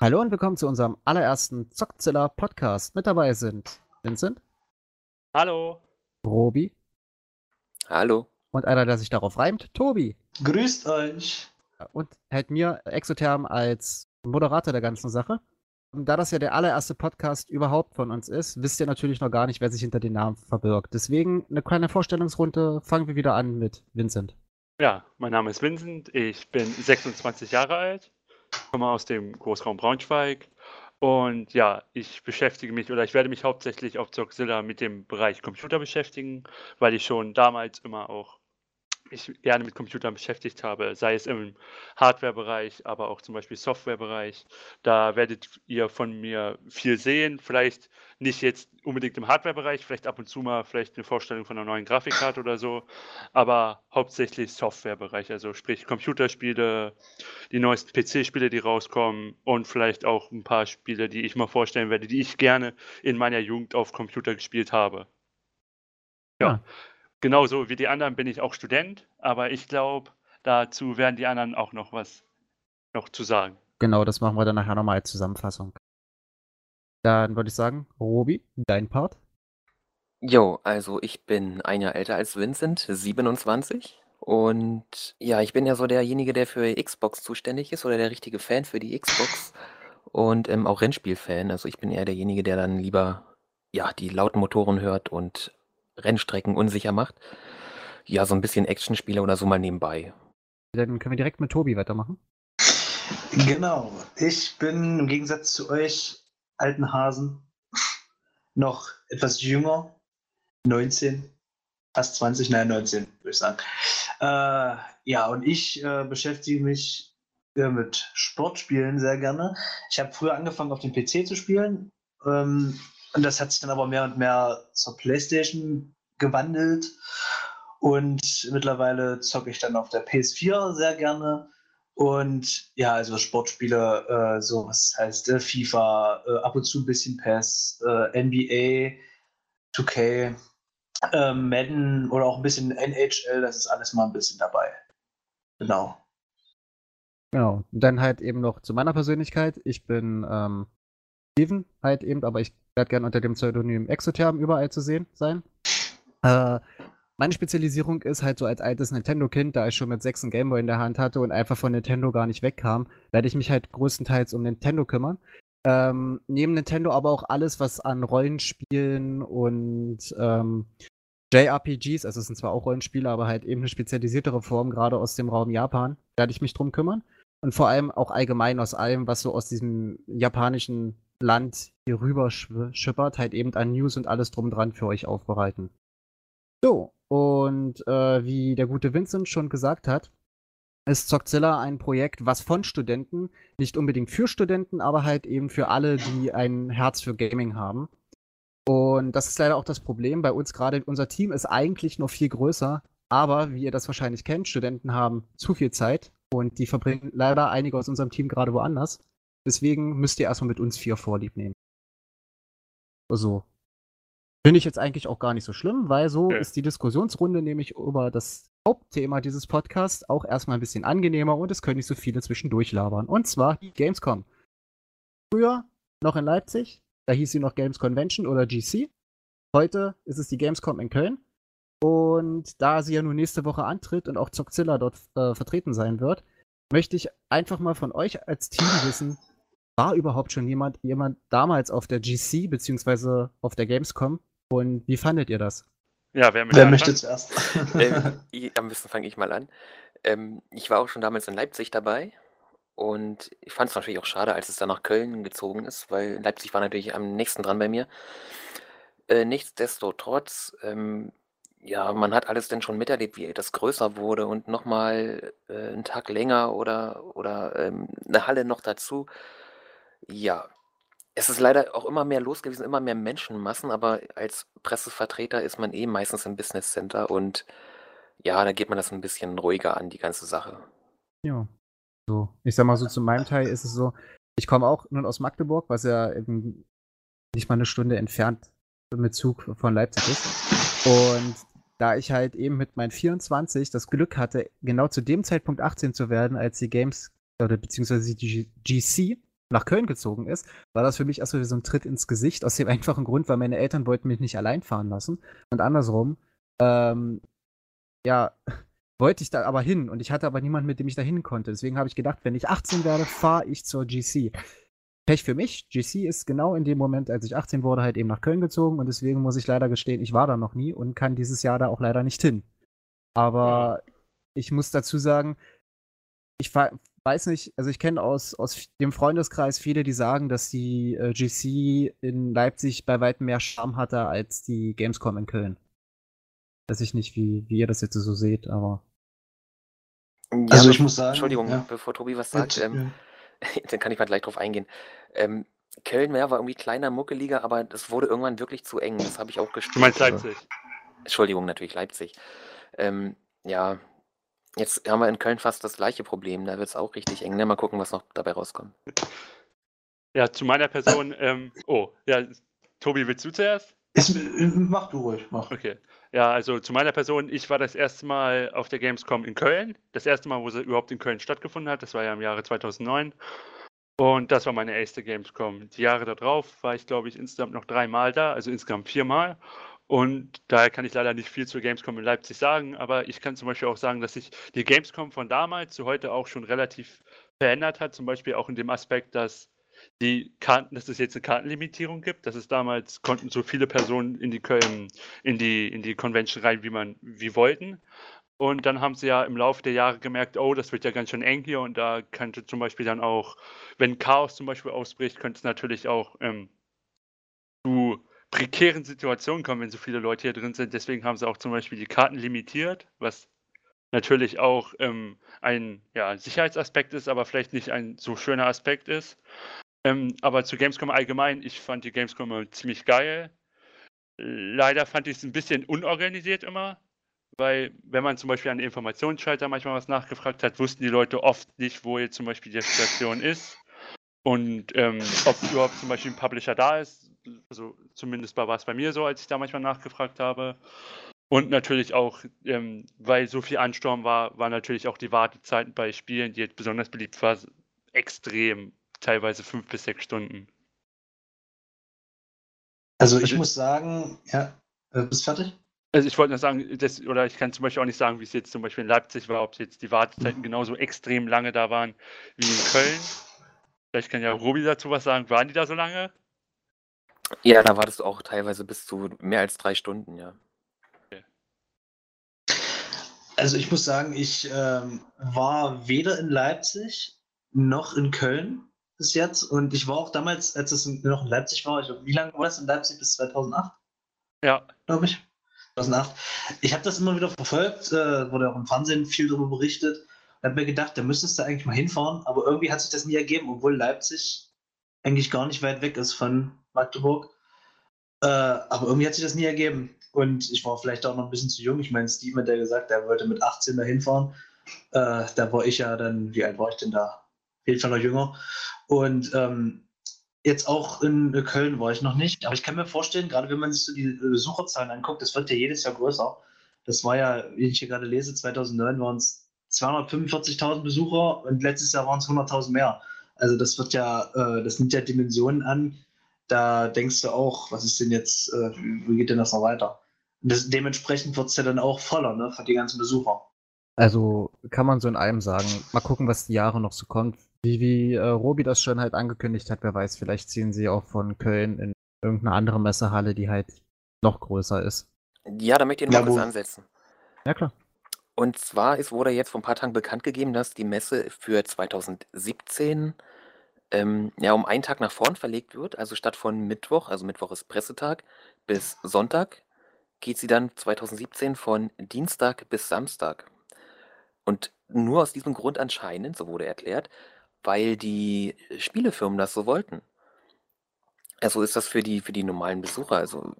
Hallo und willkommen zu unserem allerersten Zockzilla Podcast. Mit dabei sind Vincent, Hallo. Robi Hallo. und einer, der sich darauf reimt, Tobi. Grüßt euch. Und hält mir Exotherm als Moderator der ganzen Sache. Da das ja der allererste Podcast überhaupt von uns ist, wisst ihr natürlich noch gar nicht, wer sich hinter den Namen verbirgt. Deswegen eine kleine Vorstellungsrunde. Fangen wir wieder an mit Vincent. Ja, mein Name ist Vincent. Ich bin 26 Jahre alt, komme aus dem Großraum Braunschweig. Und ja, ich beschäftige mich oder ich werde mich hauptsächlich auf Zoxilla mit dem Bereich Computer beschäftigen, weil ich schon damals immer auch mich gerne mit Computern beschäftigt habe, sei es im Hardware-Bereich, aber auch zum Beispiel Software-Bereich. Da werdet ihr von mir viel sehen. Vielleicht nicht jetzt unbedingt im Hardware-Bereich, vielleicht ab und zu mal vielleicht eine Vorstellung von einer neuen Grafikkarte oder so, aber hauptsächlich Software-Bereich, also sprich Computerspiele, die neuesten PC-Spiele, die rauskommen und vielleicht auch ein paar Spiele, die ich mal vorstellen werde, die ich gerne in meiner Jugend auf Computer gespielt habe. Ja. Ja. Genauso wie die anderen bin ich auch Student, aber ich glaube, dazu werden die anderen auch noch was noch zu sagen. Genau, das machen wir dann nachher nochmal als Zusammenfassung. Dann würde ich sagen, Robi, dein Part. Jo, also ich bin ein Jahr älter als Vincent, 27. Und ja, ich bin ja so derjenige, der für Xbox zuständig ist oder der richtige Fan für die Xbox und ähm, auch Rennspiel-Fan. Also ich bin eher derjenige, der dann lieber ja, die lauten Motoren hört und Rennstrecken unsicher macht. Ja, so ein bisschen Actionspiele oder so mal nebenbei. Dann können wir direkt mit Tobi weitermachen. Genau. Ich bin im Gegensatz zu euch alten Hasen noch etwas jünger. 19, fast 20, nein, 19, würde ich sagen. Äh, ja, und ich äh, beschäftige mich äh, mit Sportspielen sehr gerne. Ich habe früher angefangen, auf dem PC zu spielen. Ähm, und das hat sich dann aber mehr und mehr zur PlayStation gewandelt. Und mittlerweile zocke ich dann auf der PS4 sehr gerne. Und ja, also Sportspiele, äh, so was heißt äh, FIFA, äh, ab und zu ein bisschen PES, äh, NBA, 2K, äh, Madden oder auch ein bisschen NHL, das ist alles mal ein bisschen dabei. Genau. Genau. Und dann halt eben noch zu meiner Persönlichkeit. Ich bin ähm, Steven halt eben, aber ich werde gerne unter dem Pseudonym Exotherm überall zu sehen sein. Äh, meine Spezialisierung ist halt so als altes Nintendo-Kind, da ich schon mit sechs einen Gameboy in der Hand hatte und einfach von Nintendo gar nicht wegkam, werde ich mich halt größtenteils um Nintendo kümmern. Ähm, neben Nintendo aber auch alles, was an Rollenspielen und ähm, JRPGs, also es sind zwar auch Rollenspiele, aber halt eben eine spezialisiertere Form, gerade aus dem Raum Japan, werde ich mich drum kümmern. Und vor allem auch allgemein aus allem, was so aus diesem japanischen Land hier rüber schippert, halt eben an News und alles drum dran für euch aufbereiten. So, und äh, wie der gute Vincent schon gesagt hat, ist Zockzilla ein Projekt, was von Studenten, nicht unbedingt für Studenten, aber halt eben für alle, die ein Herz für Gaming haben. Und das ist leider auch das Problem. Bei uns gerade, unser Team ist eigentlich noch viel größer, aber wie ihr das wahrscheinlich kennt, Studenten haben zu viel Zeit und die verbringen leider einige aus unserem Team gerade woanders. Deswegen müsst ihr erstmal mit uns vier Vorlieb nehmen. Also, finde ich jetzt eigentlich auch gar nicht so schlimm, weil so Okay. ist die Diskussionsrunde nämlich über das Hauptthema dieses Podcasts auch erstmal ein bisschen angenehmer und es können nicht so viele zwischendurch labern. Und zwar die Gamescom. Früher noch in Leipzig, da hieß sie noch Games Convention oder GC. Heute ist es die Gamescom in Köln. Und da sie ja nur nächste Woche antritt und auch Zockzilla dort äh, vertreten sein wird, möchte ich einfach mal von euch als Team wissen, war überhaupt schon jemand, jemand damals auf der GC beziehungsweise auf der Gamescom und wie fandet ihr das? Ja, wer möchte Wer möchte zuerst? ähm, ich, am besten fange ich mal an. Ähm, ich war auch schon damals in Leipzig dabei und ich fand es natürlich auch schade, als es dann nach Köln gezogen ist, weil Leipzig war natürlich am nächsten dran bei mir. Äh, nichtsdestotrotz, ähm, ja, man hat alles dann schon miterlebt, wie das größer wurde und nochmal äh, einen Tag länger oder, oder ähm, eine Halle noch dazu. Ja, es ist leider auch immer mehr los gewesen, immer mehr Menschenmassen, aber als Pressevertreter ist man eh meistens im Business Center und ja, da geht man das ein bisschen ruhiger an, die ganze Sache. Ja. So, ich sag mal so, zu meinem Teil ist es so, ich komme auch nun aus Magdeburg, was ja eben nicht mal eine Stunde entfernt mit Zug von Leipzig ist. Und da ich halt eben mit meinen 24 das Glück hatte, genau zu dem Zeitpunkt 18 zu werden, als die Games oder beziehungsweise die GC nach Köln gezogen ist, war das für mich erstmal so ein Tritt ins Gesicht, aus dem einfachen Grund, weil meine Eltern wollten mich nicht allein fahren lassen. Und andersrum, ähm, ja, wollte ich da aber hin und ich hatte aber niemanden, mit dem ich da hin konnte. Deswegen habe ich gedacht, wenn ich 18 werde, fahre ich zur GC. Pech für mich. GC ist genau in dem Moment, als ich 18 wurde, halt eben nach Köln gezogen und deswegen muss ich leider gestehen, ich war da noch nie und kann dieses Jahr da auch leider nicht hin. Aber ich muss dazu sagen, ich weiß nicht, also ich kenne aus, aus dem Freundeskreis viele, die sagen, dass die äh, GC in Leipzig bei weitem mehr Charme hatte als die Gamescom in Köln. Weiß ich nicht, wie, wie ihr das jetzt so seht, aber. Ja, Also ich muss sagen, Entschuldigung, ja. bevor Tobi was sagt, Bitte, ähm, dann kann ich mal gleich drauf eingehen. Ähm, Köln ja, war irgendwie kleiner, muckeliger, aber das wurde irgendwann wirklich zu eng. Das habe ich auch gespürt. Du meinst Also- Leipzig? Entschuldigung, natürlich Leipzig. Ähm, ja, jetzt haben wir in Köln fast das gleiche Problem. Da wird es auch richtig eng. Ne? Mal gucken, was noch dabei rauskommt. Ja, zu meiner Person. Ähm, oh, ja, Tobi, willst du zuerst? Ist, mach du ruhig, mach. Okay. Ja, also zu meiner Person, ich war das erste Mal auf der Gamescom in Köln. Das erste Mal, wo sie überhaupt in Köln stattgefunden hat, das war ja im Jahre 2009. Und das war meine erste Gamescom. Die Jahre darauf war ich, glaube ich, insgesamt noch dreimal da, also insgesamt viermal. Und daher kann ich leider nicht viel zur Gamescom in Leipzig sagen, aber ich kann zum Beispiel auch sagen, dass sich die Gamescom von damals zu heute auch schon relativ verändert hat. Zum Beispiel auch in dem Aspekt, dass die Karten, dass es jetzt eine Kartenlimitierung gibt, dass es damals konnten so viele Personen in die in die, in die Convention rein, wie man, wie wollten. Und dann haben sie ja im Laufe der Jahre gemerkt, oh, das wird ja ganz schön eng hier und da könnte zum Beispiel dann auch, wenn Chaos zum Beispiel ausbricht, könnte es natürlich auch ähm, zu prekären Situationen kommen, wenn so viele Leute hier drin sind. Deswegen haben sie auch zum Beispiel die Karten limitiert, was natürlich auch ähm, ein ja, Sicherheitsaspekt ist, aber vielleicht nicht ein so schöner Aspekt ist. Ähm, aber zu Gamescom allgemein, ich fand die Gamescom ziemlich geil. Leider fand ich es ein bisschen unorganisiert immer, weil wenn man zum Beispiel an den Informationsschalter manchmal was nachgefragt hat, wussten die Leute oft nicht, wo jetzt zum Beispiel die Station ist und ähm, ob überhaupt zum Beispiel ein Publisher da ist. Also zumindest war es bei mir so, als ich da manchmal nachgefragt habe. Und natürlich auch, ähm, weil so viel Ansturm war, waren natürlich auch die Wartezeiten bei Spielen, die jetzt besonders beliebt waren, extrem. Teilweise fünf bis sechs Stunden. Also ich Also- muss sagen, ja, äh, bist fertig? Also ich wollte nur sagen, das, oder ich kann zum Beispiel auch nicht sagen, wie es jetzt zum Beispiel in Leipzig war, ob jetzt die Wartezeiten genauso extrem lange da waren wie in Köln. Vielleicht kann ja Robi dazu was sagen. Waren die da so lange? Ja, da wartest du auch teilweise bis zu mehr als drei Stunden, ja. Also ich muss sagen, ich ähm, war weder in Leipzig noch in Köln bis jetzt. Und ich war auch damals, als es noch in Leipzig war, ich, wie lange war das in Leipzig? Bis 2008, Ja. glaube ich. 2008. Ich habe das immer wieder verfolgt, äh, wurde auch im Fernsehen viel darüber berichtet. Habe mir gedacht, da müsstest du eigentlich mal hinfahren. Aber irgendwie hat sich das nie ergeben, obwohl Leipzig eigentlich gar nicht weit weg ist von Magdeburg. Äh, aber irgendwie hat sich das nie ergeben. Und ich war vielleicht auch noch ein bisschen zu jung. Ich meine, Steven hat ja gesagt, er wollte mit 18 da hinfahren. Äh, da war ich ja dann, wie alt war ich denn da? Auf jeden Fall noch jünger. Und ähm, jetzt auch in Köln war ich noch nicht. Aber ich kann mir vorstellen, gerade wenn man sich so die Besucherzahlen anguckt, das wird ja jedes Jahr größer. Das war ja, wie ich hier gerade lese, 2009 waren es 245.000 Besucher und letztes Jahr waren es 100.000 mehr. Also das wird ja, äh, das nimmt ja Dimensionen an. Da denkst du auch, was ist denn jetzt, äh, wie geht denn das noch weiter? Und das, dementsprechend wird es ja dann auch voller, ne, für die ganzen Besucher. Also kann man so in einem sagen. Mal gucken, was die Jahre noch so kommt. Wie, wie äh, Robi das schon halt angekündigt hat, wer weiß, vielleicht ziehen sie auch von Köln in irgendeine andere Messehalle, die halt noch größer ist. Ja, da möchte ich noch Ja, mal kurz wo- ansetzen. Ja, klar. Und zwar ist, wurde jetzt vor ein paar Tagen bekannt gegeben, dass die Messe für 2017 ähm, ja, um einen Tag nach vorn verlegt wird. Also statt von Mittwoch, also Mittwoch ist Pressetag, bis Sonntag, geht sie dann 2017 von Dienstag bis Samstag. Und nur aus diesem Grund anscheinend, so wurde erklärt, weil die Spielefirmen das so wollten. Also ist das für die, für die normalen Besucher, also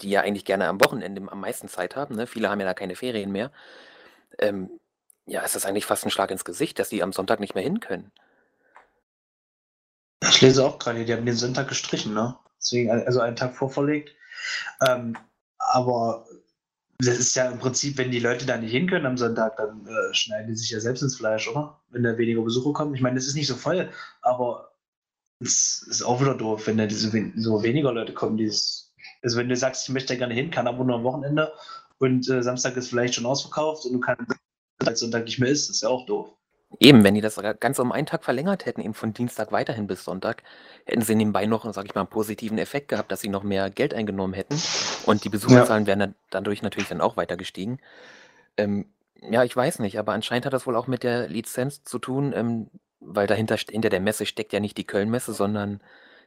die ja eigentlich gerne am Wochenende am meisten Zeit haben, ne? viele haben ja da keine Ferien mehr, ähm, ja, ist das eigentlich fast ein Schlag ins Gesicht, dass die am Sonntag nicht mehr hin können. Ich lese auch gerade, die haben den Sonntag gestrichen, ne? Deswegen, also einen Tag vorverlegt. Ähm, aber Das ist ja im Prinzip, wenn die Leute da nicht hin können am Sonntag, dann äh, schneiden die sich ja selbst ins Fleisch, oder? Wenn da weniger Besucher kommen. Ich meine, es ist nicht so voll, aber es ist auch wieder doof, wenn da so, wen so weniger Leute kommen. Dieses, also wenn du sagst, ich möchte da gerne hin, kann aber nur am Wochenende und äh, Samstag ist vielleicht schon ausverkauft und du kannst als Sonntag nicht mehr ist, das ist ja auch doof. Eben, wenn die das Ganze um einen Tag verlängert hätten, eben von Dienstag weiterhin bis Sonntag, hätten sie nebenbei noch, sag ich mal, einen positiven Effekt gehabt, dass sie noch mehr Geld eingenommen hätten. Und die Besucherzahlen wären dann dadurch natürlich dann auch weiter gestiegen. Ähm, ja, ich weiß nicht, aber anscheinend hat das wohl auch mit der Lizenz zu tun, ähm, weil dahinter hinter der Messe steckt ja nicht die Köln-Messe, sondern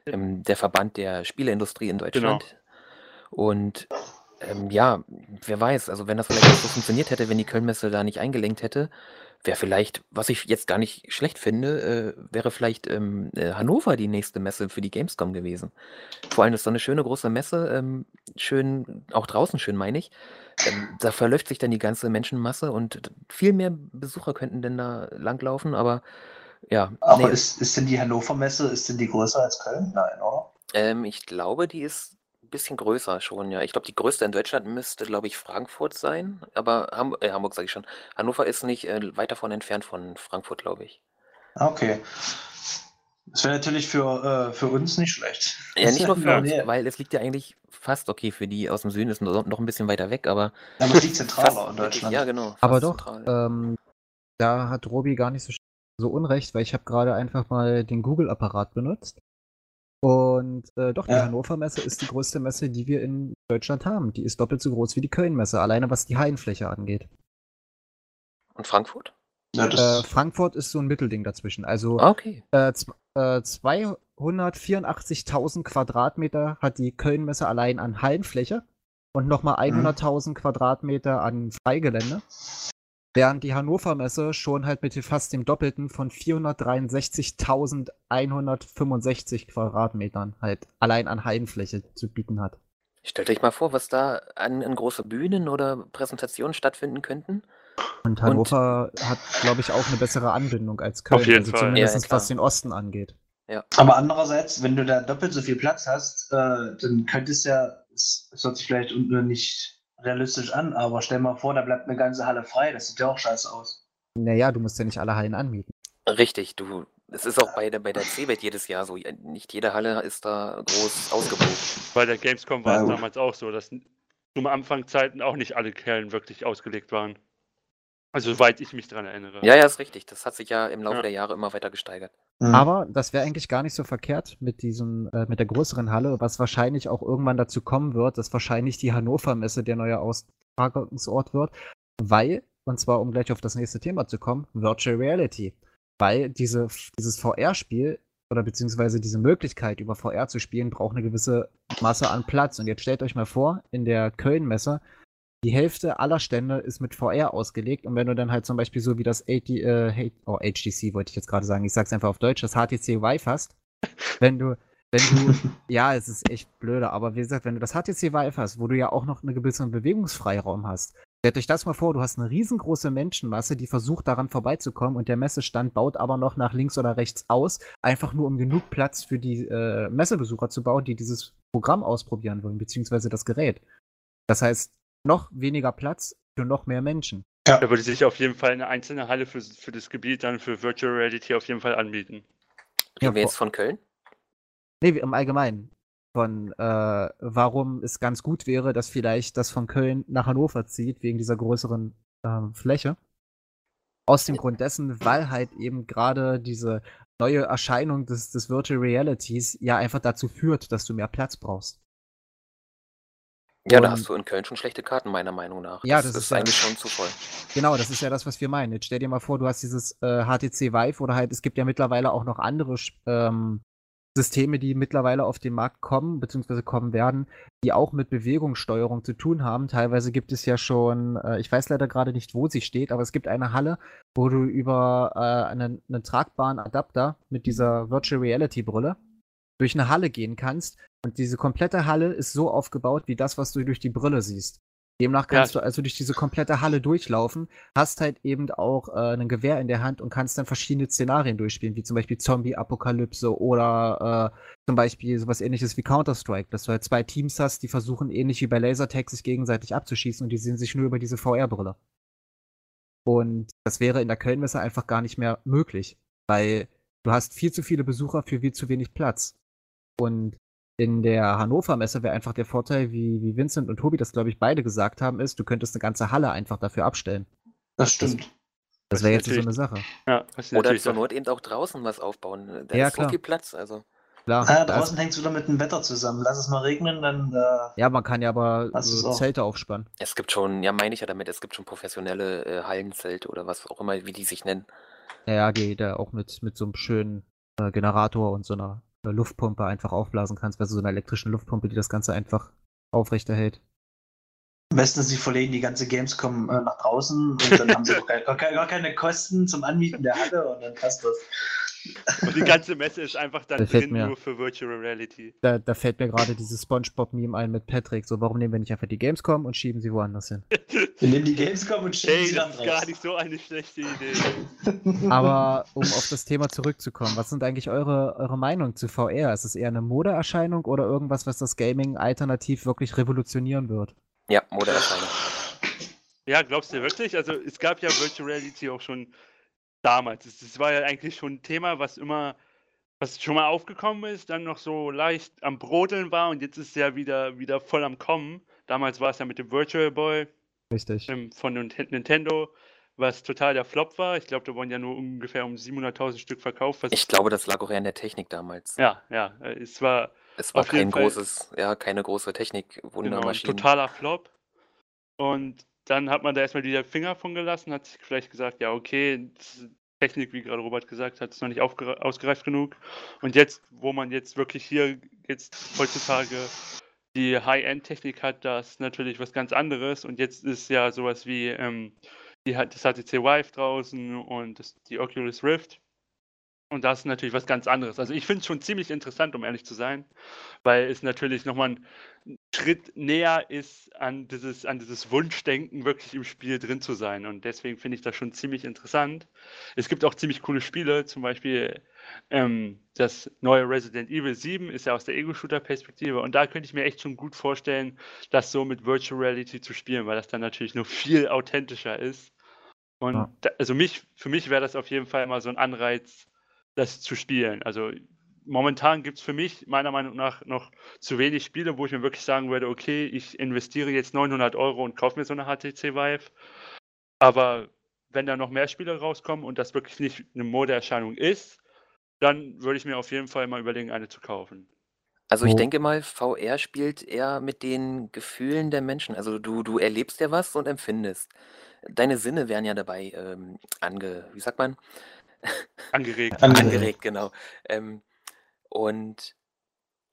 ähm, der Verband der Spieleindustrie in Genau. Deutschland. Und ähm, ja, wer weiß, also wenn das vielleicht auch so funktioniert hätte, wenn die Köln-Messe da nicht eingelenkt hätte, wäre vielleicht, was ich jetzt gar nicht schlecht finde, äh, wäre vielleicht ähm, äh, Hannover die nächste Messe für die Gamescom gewesen. Vor allem ist so eine schöne große Messe, ähm, schön, auch draußen schön, meine ich. Ähm, da verläuft sich dann die ganze Menschenmasse und viel mehr Besucher könnten denn da langlaufen, aber ja, Aber nee, ist, ist denn die Hannover Messe, ist denn die größer als Köln? Nein, oder? ähm, ich glaube, die ist bisschen größer schon, ja. Ich glaube, die größte in Deutschland müsste, glaube ich, Frankfurt sein, aber Ham äh, Hamburg sage ich schon. Hannover ist nicht äh, weit davon entfernt von Frankfurt, glaube ich. Ah, Okay. Das wäre natürlich für, äh, für uns nicht schlecht. Ja, nicht nur für Ja. uns, Nee. weil es liegt ja eigentlich fast okay für die aus dem Süden, ist noch ein bisschen weiter weg, aber Aber es liegt zentraler in Deutschland. ja genau, Aber doch, ähm, da hat Robi gar nicht so, so unrecht, weil ich habe gerade einfach mal den Google-Apparat benutzt. Und äh, doch, die Ja. Hannover Messe ist die größte Messe, die wir in Deutschland haben. Die ist doppelt so groß wie die Köln-Messe, alleine was die Hallenfläche angeht. Und Frankfurt? Ja, Äh, Frankfurt ist so ein Mittelding dazwischen. Also Ah, okay. äh, äh, 284.000 Quadratmeter hat die Köln-Messe allein an Hallenfläche und nochmal 100.000 Quadratmeter an Freigelände. Während die Hannover Messe schon halt mit fast dem Doppelten von 463.165 Quadratmetern halt allein an Hallenfläche zu bieten hat. Stellt euch mal vor, was da an, an große Bühnen oder Präsentationen stattfinden könnten. Und Hannover hat, glaube ich, auch eine bessere Anbindung als Köln. Auf jeden also Fall. Zumindest Ja, ja, was den Osten angeht. aber andererseits, wenn du da doppelt so viel Platz hast, äh, dann könnte es ja, es, es hört sich vielleicht unten nicht realistisch an, aber stell mal vor, da bleibt eine ganze Halle frei. Das sieht ja auch scheiße aus. Naja, du musst ja nicht alle Hallen anmieten. Richtig, du. Es ist auch bei der, bei der CeBIT jedes Jahr so. Nicht jede Halle ist da groß ausgebucht. Bei der Gamescom war es damals auch so, dass zum Anfangszeiten auch nicht alle Kerlen wirklich ausgelegt waren. Also soweit ich mich dran erinnere. Ja, ja, ist richtig. Das hat sich ja im Laufe Ja. der Jahre immer weiter gesteigert. Mhm. Aber das wäre eigentlich gar nicht so verkehrt mit diesem, äh, mit der größeren Halle, was wahrscheinlich auch irgendwann dazu kommen wird, dass wahrscheinlich die Hannover Messe der neue Austragungsort wird, weil, und zwar um gleich auf das nächste Thema zu kommen, Virtual Reality. Weil diese, dieses VR-Spiel oder beziehungsweise diese Möglichkeit über VR zu spielen, braucht eine gewisse Masse an Platz. Und jetzt stellt euch mal vor, in der Köln-Messe, die Hälfte aller Stände ist mit VR ausgelegt. Und wenn du dann halt zum Beispiel so wie das AT, äh, oh, HTC wollte ich jetzt gerade sagen, ich sag's einfach auf Deutsch, das HTC Vive hast, wenn du, wenn du, ja, es ist echt blöde, aber wie gesagt, wenn du das HTC Vive hast, wo du ja auch noch einen gewissen Bewegungsfreiraum hast, stellt euch das mal vor, du hast eine riesengroße Menschenmasse, die versucht daran vorbeizukommen. Und der Messestand baut aber noch nach links oder rechts aus, einfach nur um genug Platz für die äh, Messebesucher zu bauen, die dieses Programm ausprobieren wollen, beziehungsweise das Gerät. Das heißt, noch weniger Platz für noch mehr Menschen. Da würde sich auf jeden Fall eine einzelne Halle für, für das Gebiet dann für Virtual Reality auf jeden Fall anbieten. Ja, Reden wir jetzt von Köln? Nee, im Allgemeinen. Von äh, warum es ganz gut wäre, dass vielleicht das von Köln nach Hannover zieht, wegen dieser größeren ähm, Fläche. Aus dem Grund dessen, weil halt eben gerade diese neue Erscheinung des, des Virtual Realities ja einfach dazu führt, dass du mehr Platz brauchst. Ja, da hast du in Köln schon schlechte Karten, meiner Meinung nach. Ja, das, das ist ist ja- eigentlich schon zu voll. Genau, das ist ja das, was wir meinen. Jetzt stell dir mal vor, du hast dieses äh, HTC Vive oder halt, es gibt ja mittlerweile auch noch andere ähm, Systeme, die mittlerweile auf den Markt kommen, beziehungsweise kommen werden, die auch mit Bewegungssteuerung zu tun haben. Teilweise gibt es ja schon, äh, ich weiß leider gerade nicht, wo sie steht, aber es gibt eine Halle, wo du über äh, einen, einen tragbaren Adapter mit dieser Virtual Reality Brille durch eine Halle gehen kannst. Und diese komplette Halle ist so aufgebaut wie das, was du durch die Brille siehst. Demnach kannst Ja. du also durch diese komplette Halle durchlaufen, hast halt eben auch äh, ein Gewehr in der Hand und kannst dann verschiedene Szenarien durchspielen, wie zum Beispiel Zombie-Apokalypse oder äh, zum Beispiel sowas ähnliches wie Counter-Strike, dass du halt zwei Teams hast, die versuchen ähnlich wie bei Lasertag sich gegenseitig abzuschießen und die sehen sich nur über diese VR-Brille. Und das wäre in der Kölnmesse einfach gar nicht mehr möglich, weil du hast viel zu viele Besucher für viel zu wenig Platz. Und in der Hannover Messe wäre einfach der Vorteil, wie, wie Vincent und Tobi das, glaube ich, beide gesagt haben, ist, du könntest eine ganze Halle einfach dafür abstellen. Das stimmt. Das Das wäre jetzt so eine Sache. Ja, Oder zur auch- Not eben auch draußen was aufbauen. Da Ja, ist klar. so viel Platz. Also. Klar. Ah, draußen hängt es wieder mit dem Wetter zusammen. Lass es mal regnen, dann. Äh, ja, man kann ja aber so auch- Zelte aufspannen. Es gibt schon, ja, meine ich ja damit, es gibt schon professionelle äh, Hallenzelte oder was auch immer, wie die sich nennen. Ja, ja, die da auch mit, mit so einem schönen äh, Generator und so einer Luftpumpe einfach aufblasen kannst, also so einer elektrischen Luftpumpe, die das Ganze einfach aufrechterhält. am besten, sie verlegen die ganze Gamescom äh, nach draußen und dann haben sie gar, keine- gar keine Kosten zum Anmieten der Halle und dann passt das. Und die ganze Messe ist einfach dann fällt drin mir- nur für Virtual Reality. Da, da fällt mir gerade dieses Spongebob-Meme ein mit Patrick. So, warum nehmen wir nicht einfach die Gamescom und schieben sie woanders hin? Wir nehmen die Gamescom und schieben Hey, sie dann das ist gar nicht so eine schlechte Idee. Aber um auf das Thema zurückzukommen, was sind eigentlich eure, eure Meinungen zu VR? Ist es eher eine Modeerscheinung oder irgendwas, was das Gaming alternativ wirklich revolutionieren wird? Ja, Modeerscheinung. Ja, glaubst du wirklich? Also es gab ja Virtual Reality auch schon damals. Es- Das war ja eigentlich schon ein Thema, was immer, was schon mal aufgekommen ist, dann noch so leicht am Brodeln war und jetzt ist es ja wieder, wieder voll am Kommen. Damals war es ja mit dem Virtual Boy Richtig. ähm, von Nint- Nintendo, was total der Flop war. Ich glaube, da wurden ja nur ungefähr um 700.000 Stück verkauft. Was, Ich glaube, das lag auch eher in der Technik damals. ja, ja, äh, es war Es war kein Fall- großes, ja, keine große Technik, Genau, ein Wundermaschinen. totaler Flop. Und dann hat man da erstmal die Finger von gelassen, hat sich vielleicht gesagt, ja, okay, Technik, wie gerade Robert gesagt hat, ist noch nicht ausgereift genug. Und jetzt, wo man jetzt wirklich hier jetzt heutzutage die High-End-Technik hat, das ist natürlich was ganz anderes. Und jetzt ist ja sowas wie ähm, die das HTC Vive draußen und das, die Oculus Rift. Und das ist natürlich was ganz anderes. Also ich finde es schon ziemlich interessant, um ehrlich zu sein, weil es natürlich nochmal ein Schritt näher ist an dieses, an dieses Wunschdenken, wirklich im Spiel drin zu sein. Und deswegen finde ich das schon ziemlich interessant. Es gibt auch ziemlich coole Spiele, zum Beispiel ähm, das neue Resident Evil 7 ist ja aus der Ego-Shooter-Perspektive. Und da könnte ich mir echt schon gut vorstellen, das so mit Virtual Reality zu spielen, weil das dann natürlich noch viel authentischer ist. Und da, also mich, für mich wäre das auf jeden Fall mal so ein Anreiz, das zu spielen. Also momentan gibt es für mich meiner Meinung nach noch zu wenig Spiele, wo ich mir wirklich sagen würde, okay, ich investiere jetzt 900 Euro und kaufe mir so eine HTC Vive. Aber wenn da noch mehr Spiele rauskommen und das wirklich nicht eine Modeerscheinung ist, dann würde ich mir auf jeden Fall mal überlegen, eine zu kaufen. Also ich denke mal, VR spielt eher mit den Gefühlen der Menschen. Also du, du erlebst ja was und empfindest. Deine Sinne werden ja dabei ähm, ange, wie sagt man? Angeregt. Ange- Angeregt, genau. Ähm, und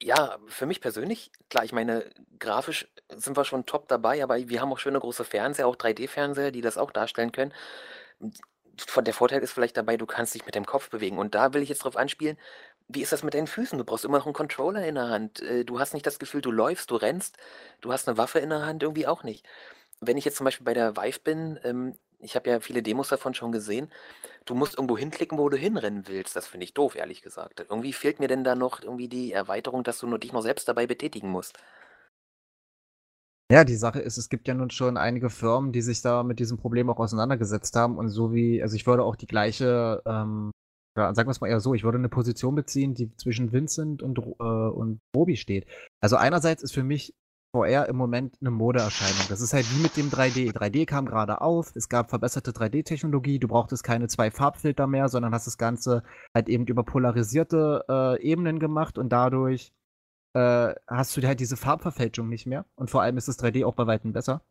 ja, für mich persönlich, klar, ich meine, grafisch sind wir schon top dabei, aber wir haben auch schöne große Fernseher, auch 3D-Fernseher, die das auch darstellen können. Der Vorteil ist vielleicht dabei, du kannst dich mit dem Kopf bewegen. Und da will ich jetzt drauf anspielen, wie ist das mit deinen Füßen? Du brauchst immer noch einen Controller in der Hand. Äh, Du hast nicht das Gefühl, du läufst, du rennst, du hast eine Waffe in der Hand, irgendwie auch nicht. Wenn ich jetzt zum Beispiel bei der Vive bin, ähm, ich habe ja viele Demos davon schon gesehen, du musst irgendwo hinklicken, wo du hinrennen willst. Das finde ich doof, ehrlich gesagt. Irgendwie fehlt mir denn da noch irgendwie die Erweiterung, dass du nur dich noch selbst dabei betätigen musst. Ja, die Sache ist, es gibt ja nun schon einige Firmen, die sich da mit diesem Problem auch auseinandergesetzt haben und so wie, also ich würde auch die gleiche, ähm, oder sagen wir es mal eher so, ich würde eine Position beziehen, die zwischen Vincent und, äh, und Robi steht. Also einerseits ist für mich VR im Moment eine Modeerscheinung. Das ist halt wie mit dem 3D. 3D kam gerade auf, es gab verbesserte 3D-Technologie, du brauchtest keine zwei Farbfilter mehr, sondern hast das Ganze halt eben über polarisierte äh, Ebenen gemacht und dadurch äh, hast du halt diese Farbverfälschung nicht mehr. Und vor allem ist das 3D auch bei Weitem besser.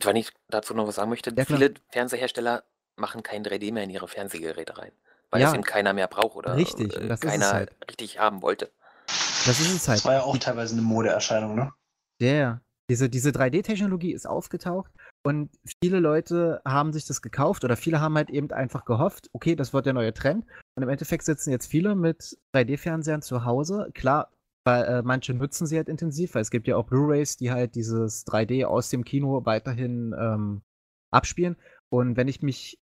Wenn ich dazu noch was sagen möchte, Ja, viele Fernsehersteller machen kein 3D mehr in ihre Fernsehgeräte rein. Weil Ja. es eben keiner mehr braucht oder Richtig, äh, und das ist es keiner halt. richtig haben wollte. Das ist es halt. Das war ja auch teilweise eine Modeerscheinung, ne? Ja, ja. Diese, diese 3D-Technologie ist aufgetaucht und viele Leute haben sich das gekauft oder viele haben halt eben einfach gehofft, okay, das wird der neue Trend. Und im Endeffekt sitzen jetzt viele mit 3D-Fernsehern zu Hause. Klar, weil äh, manche nutzen sie halt intensiv, weil es gibt ja auch Blu-rays, die halt dieses 3D aus dem Kino weiterhin ähm, abspielen. Und wenn ich mich